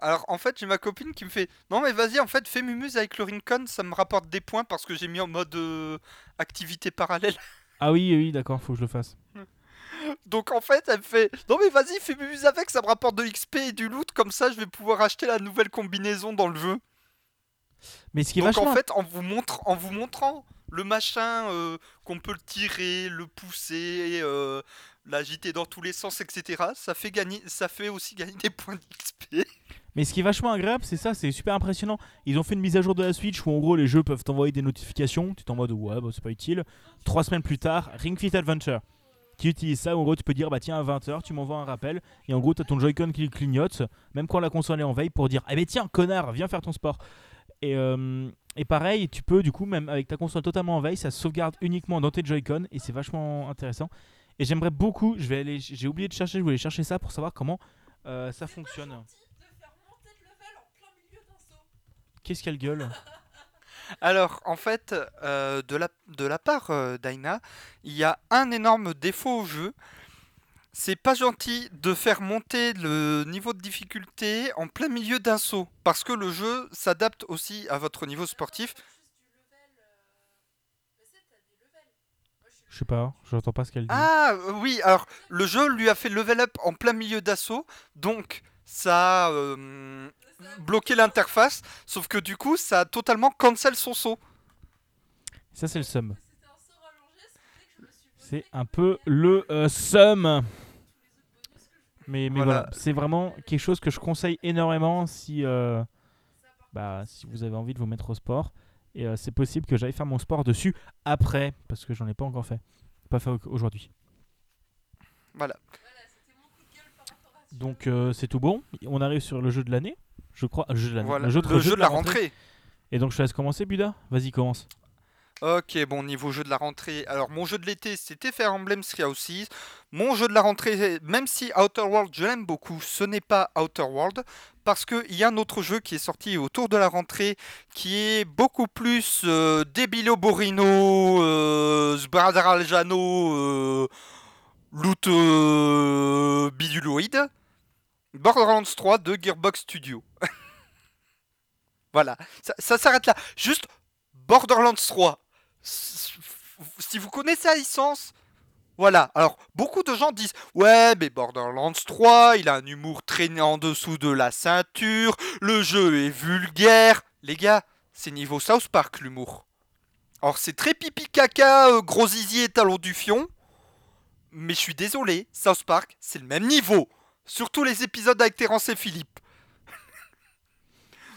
Alors en fait j'ai ma copine qui me fait non mais vas-y en fait fais mumuse avec le Rincon ça me rapporte des points parce que j'ai mis en mode euh, activité parallèle. Ah oui, oui, d'accord, faut que je le fasse. Donc en fait elle me fait non mais vas-y fais mumuse avec ça me rapporte de l'XP et du loot comme ça je vais pouvoir acheter la nouvelle combinaison dans le jeu. Mais ce qui est vachement. en fait en vous, montre, en vous montrant le machin euh, qu'on peut le tirer, le pousser, euh, l'agiter dans tous les sens etc. Ça fait gagner ça fait aussi gagner des points d'XP. Mais ce qui est vachement agréable, c'est ça, c'est super impressionnant. Ils ont fait une mise à jour de la Switch où en gros les jeux peuvent t'envoyer des notifications. Tu t'es en mode ouais, bah, c'est pas utile. Trois semaines plus tard, Ring Fit Adventure. Qui utilise ça, où en gros tu peux dire bah tiens à 20h tu m'envoies un rappel et en gros t'as ton Joy-Con qui clignote même quand la console est en veille pour dire ah mais tiens connard viens faire ton sport et, euh, pareil tu peux du coup même avec ta console totalement en veille ça sauvegarde uniquement dans tes Joy-Con et c'est vachement intéressant et j'aimerais beaucoup j'ai oublié de chercher je voulais chercher ça pour savoir comment euh, ça fonctionne qu'est-ce qu'elle gueule Alors, en fait, euh, de, la, de la part euh, d'Aina, il y a un énorme défaut au jeu. C'est pas gentil de faire monter le niveau de difficulté en plein milieu d'un saut. Parce que le jeu s'adapte aussi à votre niveau sportif. Je sais pas, j'entends pas ce qu'elle dit. Ah oui, alors le jeu lui a fait level up en plein milieu d'assaut. Donc, ça a euh, bloqué l'interface. Sauf que du coup, ça a totalement cancel son saut. Ça, c'est le sum. C'est un peu le euh, sum. Mais, mais Voilà. voilà, c'est vraiment quelque chose que je conseille énormément si, euh, bah, si vous avez envie de vous mettre au sport. Et euh, c'est possible que j'aille faire mon sport dessus après, parce que j'en ai pas encore fait. Pas fait au- aujourd'hui. Voilà. Donc euh, c'est tout bon. On arrive sur le jeu de l'année. Je crois. Le jeu de l'année. Voilà, le jeu, de- le jeu de la rentrée. Et donc je te laisse commencer, Buda. Vas-y, commence. Ok, bon, niveau jeu de la rentrée. Alors, mon jeu de l'été, c'était Fire Emblem Three Houses. Mon jeu de la rentrée, même si Outer World, je l'aime beaucoup, ce n'est pas Outer World. Parce qu'il y a un autre jeu qui est sorti autour de la rentrée, qui est beaucoup plus euh, Debilo Borino, euh, Sbradaljano, euh, Loot euh, Biduloid. Borderlands 3 de Gearbox Studio. voilà, ça, s'arrête là. Juste Borderlands 3. S- Si vous connaissez la licence, voilà. Alors, beaucoup de gens disent Ouais, mais Borderlands 3, il a un humour traîné en dessous de la ceinture, le jeu est vulgaire. Les gars, c'est niveau South Park l'humour. Alors, c'est très pipi caca, euh, gros zizi et talon du fion. Mais je suis désolé, South Park, c'est le même niveau. Surtout les épisodes avec Terence et Philippe.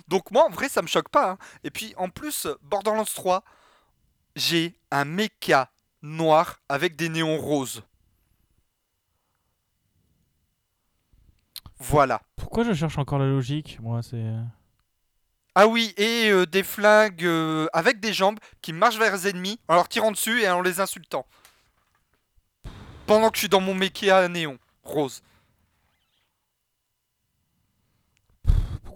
Donc moi, en vrai, ça me choque pas. hein. Et puis, en plus, Borderlands 3, j'ai un mecha noir avec des néons roses. Voilà. Pourquoi je cherche encore la logique Moi, c'est. Ah oui, et euh, des flingues euh, avec des jambes qui marchent vers les ennemis en leur tirant dessus et en les insultant. Pendant que je suis dans mon mecha à néon rose.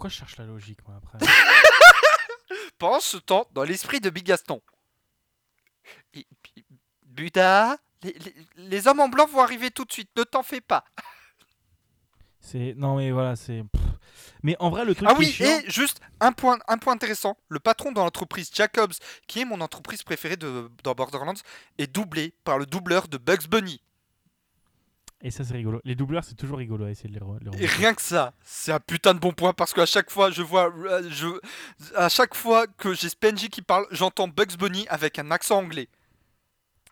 Pourquoi je cherche la logique, moi, après Pendant ce temps, dans l'esprit de Big Gaston. Et Buda, les, les- les hommes en blanc vont arriver tout de suite, ne t'en fais pas. C'est. Non, mais voilà, c'est. pff. Mais en vrai, le truc Ah qui est oui, chiant- et juste un point, un point intéressant, le patron de l'entreprise Jacobs, qui est mon entreprise préférée de, dans Borderlands, est doublé par le doubleur de Bugs Bunny. Et ça, c'est rigolo. Les doubleurs, c'est toujours rigolo à essayer de les, re- les Et rien que ça, c'est un putain de bon point parce qu'à chaque fois, je vois, euh, je, à chaque fois que j'ai Spengy qui parle, j'entends Bugs Bunny avec un accent anglais.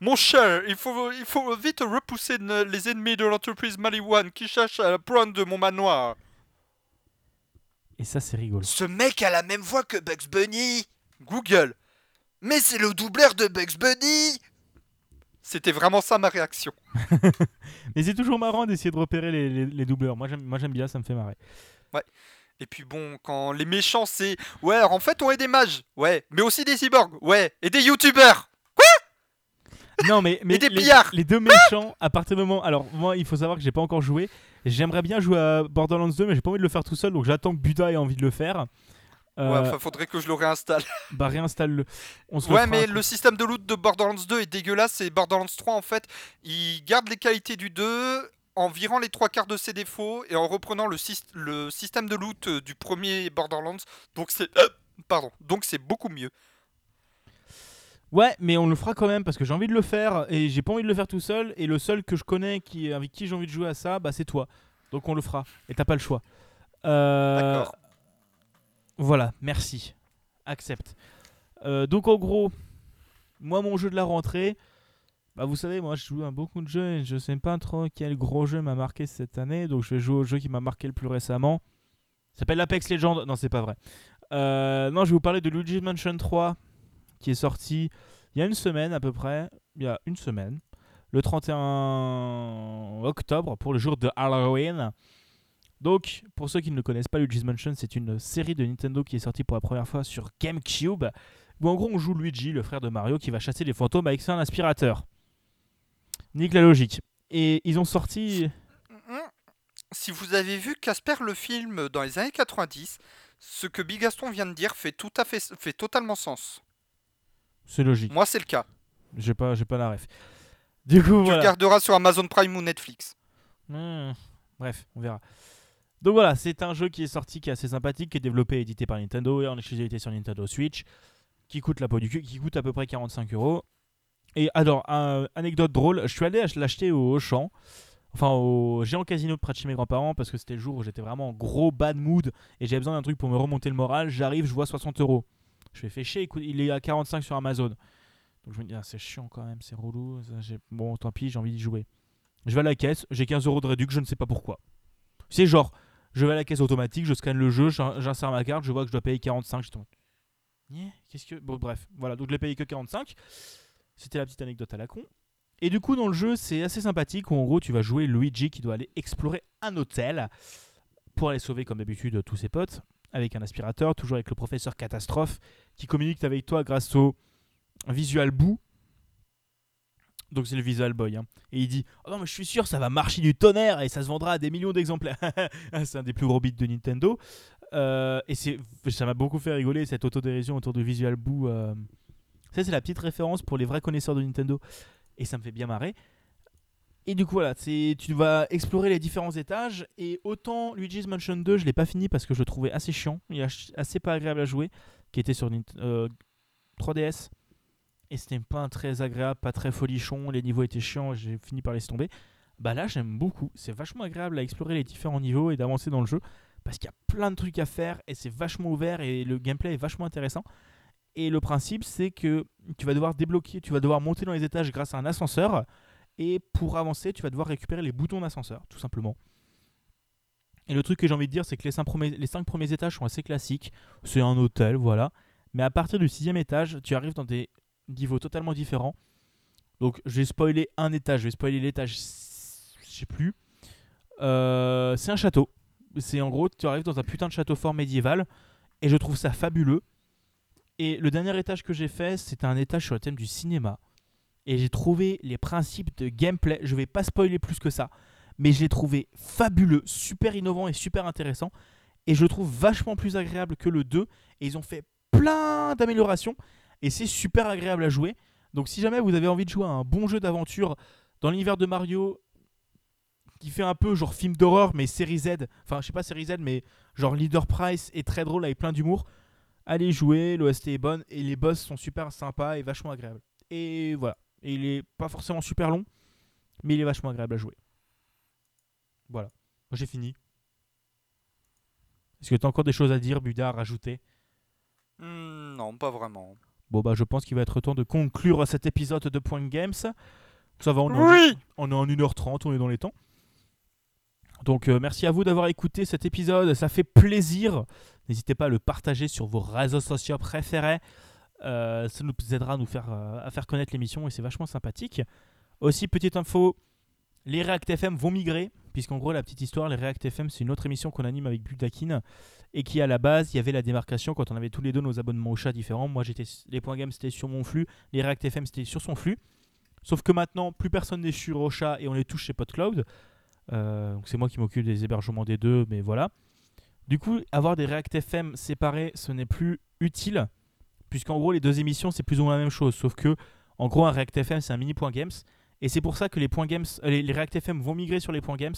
Mon cher, il faut, il faut vite repousser les ennemis de l'entreprise Maliwan qui cherchent à prendre mon manoir. Et ça, c'est rigolo. Ce mec a la même voix que Bugs Bunny Google. Mais c'est le doubleur de Bugs Bunny C'était vraiment ça ma réaction. Mais c'est toujours marrant d'essayer de repérer les, les- les doubleurs. Moi, j'aime moi, j'aime bien, ça me fait marrer. Et puis bon, quand les méchants c'est... Ouais, alors en fait on est des mages. Ouais, mais aussi des cyborgs. Ouais, et des youtubeurs. Non, mais, mais des les, les deux méchants, à partir du moment. Alors, moi, il faut savoir que j'ai pas encore joué. J'aimerais bien jouer à Borderlands 2, mais j'ai pas envie de le faire tout seul, donc j'attends que Buda ait envie de le faire. Euh, Ouais, enfin faudrait que je le réinstalle. bah, réinstalle-le. Ouais, mais le système de loot de Borderlands 2 est dégueulasse et Borderlands 3 en fait, il garde les qualités du 2 en virant les trois quarts de ses défauts et en reprenant le, syst- le système de loot euh, du premier Borderlands. Donc c'est euh, pardon, donc c'est beaucoup mieux. Ouais, mais on le fera quand même parce que j'ai envie de le faire et j'ai pas envie de le faire tout seul. Et le seul que je connais qui, avec qui j'ai envie de jouer à ça, bah c'est toi. Donc on le fera. Et t'as pas le choix. Euh, D'accord. Voilà, merci. Accepte. Euh, donc en gros, moi mon jeu de la rentrée, bah vous savez, moi je joue à beaucoup de jeux et je sais pas trop quel gros jeu m'a marqué cette année. Donc je vais jouer au jeu qui m'a marqué le plus récemment. Ça s'appelle Apex Legends. Non, c'est pas vrai. Euh, non, je vais vous parler de Luigi's Mansion 3 qui est sorti il y a une semaine à peu près. Il y a une semaine. Le 31 octobre pour le jour de Halloween. Donc, pour ceux qui ne le connaissent pas, Luigi's Mansion, c'est une série de Nintendo qui est sortie pour la première fois sur GameCube. Où en gros, on joue Luigi, le frère de Mario, qui va chasser les fantômes avec un aspirateur. Nique la logique. Et ils ont sorti. Si vous avez vu Casper le film dans les années 90, ce que Bigaston vient de dire fait tout à fait fait totalement sens. C'est logique. Moi c'est le cas. J'ai pas, j'ai pas la ref. Du coup, Tu voilà. garderas sur Amazon Prime ou Netflix. Hmm, Bref, on verra. Donc voilà, c'est un jeu qui est sorti, qui est assez sympathique, qui est développé et édité par Nintendo et en exclusivité sur Nintendo Switch, qui coûte la peau du cul, qui coûte à peu près 45 euros. Et alors, anecdote drôle, je suis allé ach- l'acheter au Auchan, enfin au géant casino près de chez mes grands-parents, parce que c'était le jour où j'étais vraiment en gros bad mood et j'avais besoin d'un truc pour me remonter le moral. J'arrive, je vois 60 euros. Je fais chier, il est à 45 sur Amazon. Donc je me dis, ah, c'est chiant quand même, c'est relou. Bon, tant pis, j'ai envie d'y jouer. Je vais à la caisse, j'ai 15 euros de réduc, je ne sais pas pourquoi. C'est genre, je vais à la caisse automatique, je scanne le jeu, j'in- j'insère ma carte, je vois que je dois payer 45. Je tombe. Qu'est-ce que. Bon, bref, voilà, donc je l'ai payé que 45. C'était la petite anecdote à la con. Et du coup, dans le jeu, c'est assez sympathique où en gros, tu vas jouer Luigi qui doit aller explorer un hôtel pour aller sauver, comme d'habitude, tous ses potes avec un aspirateur, toujours avec le professeur Catastrophe qui communique avec toi grâce au Visual Boo. Donc c'est le Visual Boy. hein. Et il dit Oh non, mais je suis sûr, ça va marcher du tonnerre et ça se vendra à des millions d'exemplaires. c'est un des plus gros bits de Nintendo. Euh, et ça m'a beaucoup fait rigoler cette autodérision autour de Visual Boo. euh. Ça, c'est la petite référence pour les vrais connaisseurs de Nintendo. Et ça me fait bien marrer. Et du coup, voilà, tu vas explorer les différents étages. Et autant Luigi's Mansion 2, je l'ai pas fini parce que je le trouvais assez chiant et assez pas agréable à jouer, qui était sur Nint- euh, 3DS. Et c'était pas très agréable, pas très folichon. Les niveaux étaient chiants, j'ai fini par laisser tomber. Bah là, j'aime beaucoup. C'est vachement agréable à explorer les différents niveaux et d'avancer dans le jeu parce qu'il y a plein de trucs à faire et c'est vachement ouvert et le gameplay est vachement intéressant. Et le principe, c'est que tu vas devoir débloquer, tu vas devoir monter dans les étages grâce à un ascenseur. Et pour avancer, tu vas devoir récupérer les boutons d'ascenseur, tout simplement. Et le truc que j'ai envie de dire, c'est que les 5 premiers, les cinq premiers étages sont assez classiques. C'est un hôtel, voilà. Mais à partir du sixième étage, tu arrives dans des niveaux totalement différents. Donc, je vais spoiler un étage, je vais spoiler l'étage, je sais plus. Euh, c'est un château. C'est en gros, tu arrives dans un putain de château fort médiéval. Et je trouve ça fabuleux. Et le dernier étage que j'ai fait, c'était un étage sur le thème du cinéma. Et j'ai trouvé les principes de gameplay. Je vais pas spoiler plus que ça. Mais je l'ai trouvé fabuleux, super innovant et super intéressant. Et je le trouve vachement plus agréable que le 2. Et ils ont fait plein d'améliorations. Et c'est super agréable à jouer. Donc si jamais vous avez envie de jouer à un bon jeu d'aventure dans l'univers de Mario qui fait un peu genre film d'horreur mais série Z, enfin je sais pas série Z mais genre Leader Price est très drôle avec plein d'humour, allez jouer, l'OST est bonne et les boss sont super sympas et vachement agréables. Et voilà, et il est pas forcément super long mais il est vachement agréable à jouer. Voilà, j'ai fini. Est-ce que tu as encore des choses à dire, Buda, à rajouter? Hmm, non, pas vraiment. Bon bah je pense qu'il va être temps de conclure cet épisode de Point Games. Ça va, on est, en- Oui on est en 1h30, on est dans les temps. Donc merci à vous d'avoir écouté cet épisode, ça fait plaisir. N'hésitez pas à le partager sur vos réseaux sociaux préférés. ça nous aidera à nous faire, à faire connaître l'émission et c'est vachement sympathique. Aussi, petite info, les React FM vont migrer, puisqu'en gros, la petite histoire, les React FM, c'est une autre émission qu'on anime avec Budakin, et qui à la base, il y avait la démarcation quand on avait tous les deux nos abonnements au chat différents. Moi, j'étais les points game, c'était sur mon flux, les React FM, c'était sur son flux. Sauf que maintenant, plus personne n'est sur Ocha et on les touche chez PodCloud. Euh, donc c'est moi qui m'occupe des hébergements des deux, mais voilà. Du coup, avoir des React FM séparés, ce n'est plus utile, puisqu'en gros, les deux émissions, c'est plus ou moins la même chose. Sauf que, en gros, un React FM, c'est un mini point games. Et c'est pour ça que les points games, euh, les, React FM vont migrer sur les points games.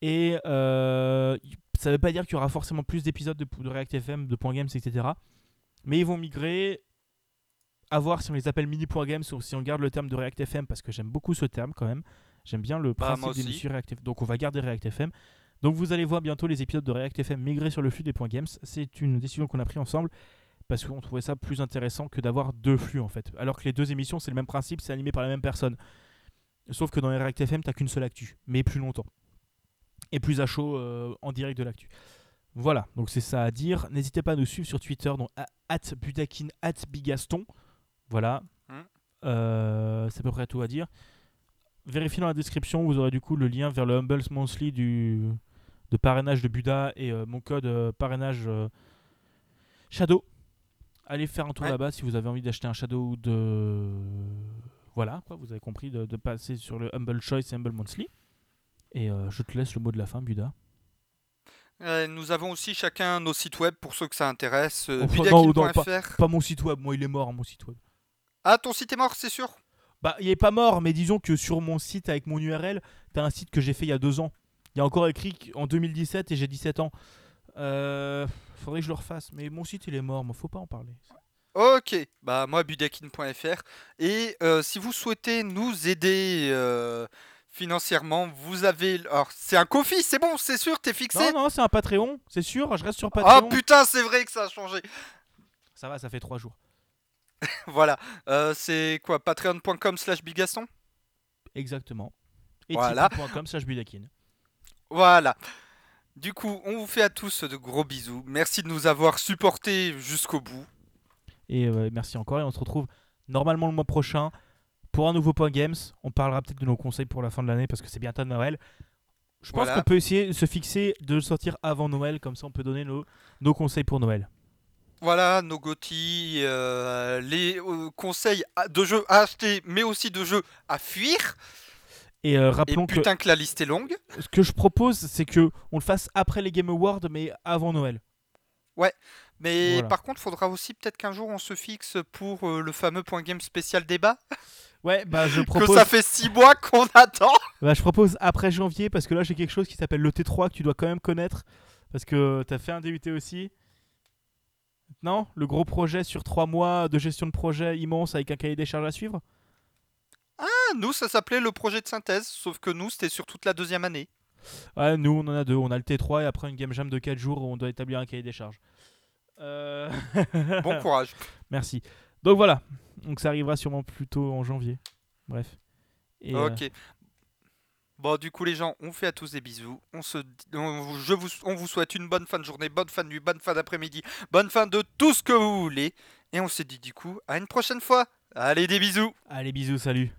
Et euh, ça ne veut pas dire qu'il y aura forcément plus d'épisodes de, React FM, de points games, etc. Mais ils vont migrer. À voir si on les appelle mini points games ou si on garde le terme de React FM parce que j'aime beaucoup ce terme quand même. J'aime bien le bah, principe d'émission React FM. Donc on va garder React FM. Donc vous allez voir bientôt les épisodes de React FM migrer sur le flux des points games. C'est une décision qu'on a prise ensemble parce qu'on trouvait ça plus intéressant que d'avoir deux flux en fait. Alors que les deux émissions, c'est le même principe, c'est animé par la même personne. Sauf que dans les React FM, t'as qu'une seule actu, mais plus longtemps. Et plus à chaud euh, en direct de l'actu. Voilà, donc c'est ça à dire. N'hésitez pas à nous suivre sur Twitter, donc at Budakin, at Bigaston. Voilà. Hein euh, c'est à peu près tout à dire. Vérifiez dans la description, vous aurez du coup le lien vers le Humbles Monthly du, de parrainage de Buda et euh, mon code parrainage Shadow allez faire un tour là-bas si vous avez envie d'acheter un Shadow de. Voilà, quoi, vous avez compris, de, passer sur le Humble Choice et Humble Monthly. Et euh, je te laisse le mot de la fin, Buda. Euh, nous avons aussi chacun nos sites web pour ceux que ça intéresse. Euh, oh, pas, mon site web, moi il est mort, mon site web. Ah, ton site est mort, c'est sûr? Bah, il est pas mort, mais disons que sur mon site avec mon URL, t'as un site que j'ai fait il y a deux ans. Il y a encore écrit en 2017 et j'ai 17 ans. Euh, faudrait que je le refasse, mais mon site il est mort, mais faut pas en parler. Ok, bah moi budakin.fr et euh, si vous souhaitez nous aider euh, financièrement, vous avez alors c'est un Kofi, c'est bon, c'est sûr, t'es fixé Non non, c'est un Patreon, c'est sûr, je reste sur Patreon. Oh putain, c'est vrai que ça a changé. Ça va, ça fait trois jours. voilà, euh, c'est quoi patreon.com/bigaston Exactement. Et voilà. slash budakin. Voilà. Du coup, on vous fait à tous de gros bisous. Merci de nous avoir supportés jusqu'au bout. Et euh, merci encore. Et on se retrouve normalement le mois prochain pour un nouveau Point Games. On parlera peut-être de nos conseils pour la fin de l'année parce que c'est bientôt Noël. Je pense qu'on peut essayer de se fixer de le sortir avant Noël. Comme ça, on peut donner nos, nos conseils pour Noël. Voilà, nos gothi, euh, les euh, conseils de jeux à acheter, mais aussi de jeux à fuir. Et euh, rappelons putain que... la liste est longue. Ce que je propose, c'est que on le fasse après les Game Awards, mais avant Noël. Ouais, mais par contre, faudra aussi peut-être qu'un jour on se fixe pour euh, le fameux point game spécial débat. Ouais, bah je propose. que ça fait 6 mois qu'on attend. Bah je propose après janvier parce que là j'ai quelque chose qui s'appelle le T3 que tu dois quand même connaître parce que t'as fait un DUT aussi. Non? Le gros projet sur 3 mois de gestion de projet immense avec un cahier des charges à suivre? Ah, nous, ça s'appelait le projet de synthèse, sauf que nous, c'était sur toute la deuxième année. Ouais, nous, on en a deux. On a le T3 et après une game jam de 4 jours où on doit établir un cahier des charges. Euh, bon courage. Merci. Donc voilà. Donc ça arrivera sûrement plutôt en janvier. Bref. ok. Euh, bon, du coup, les gens, on fait à tous des bisous. On, se, je vous, on vous souhaite une bonne fin de journée, bonne fin de nuit, bonne fin d'après-midi, bonne fin de tout ce que vous voulez. Et on se dit du coup à une prochaine fois. Allez, des bisous. Allez, bisous, salut.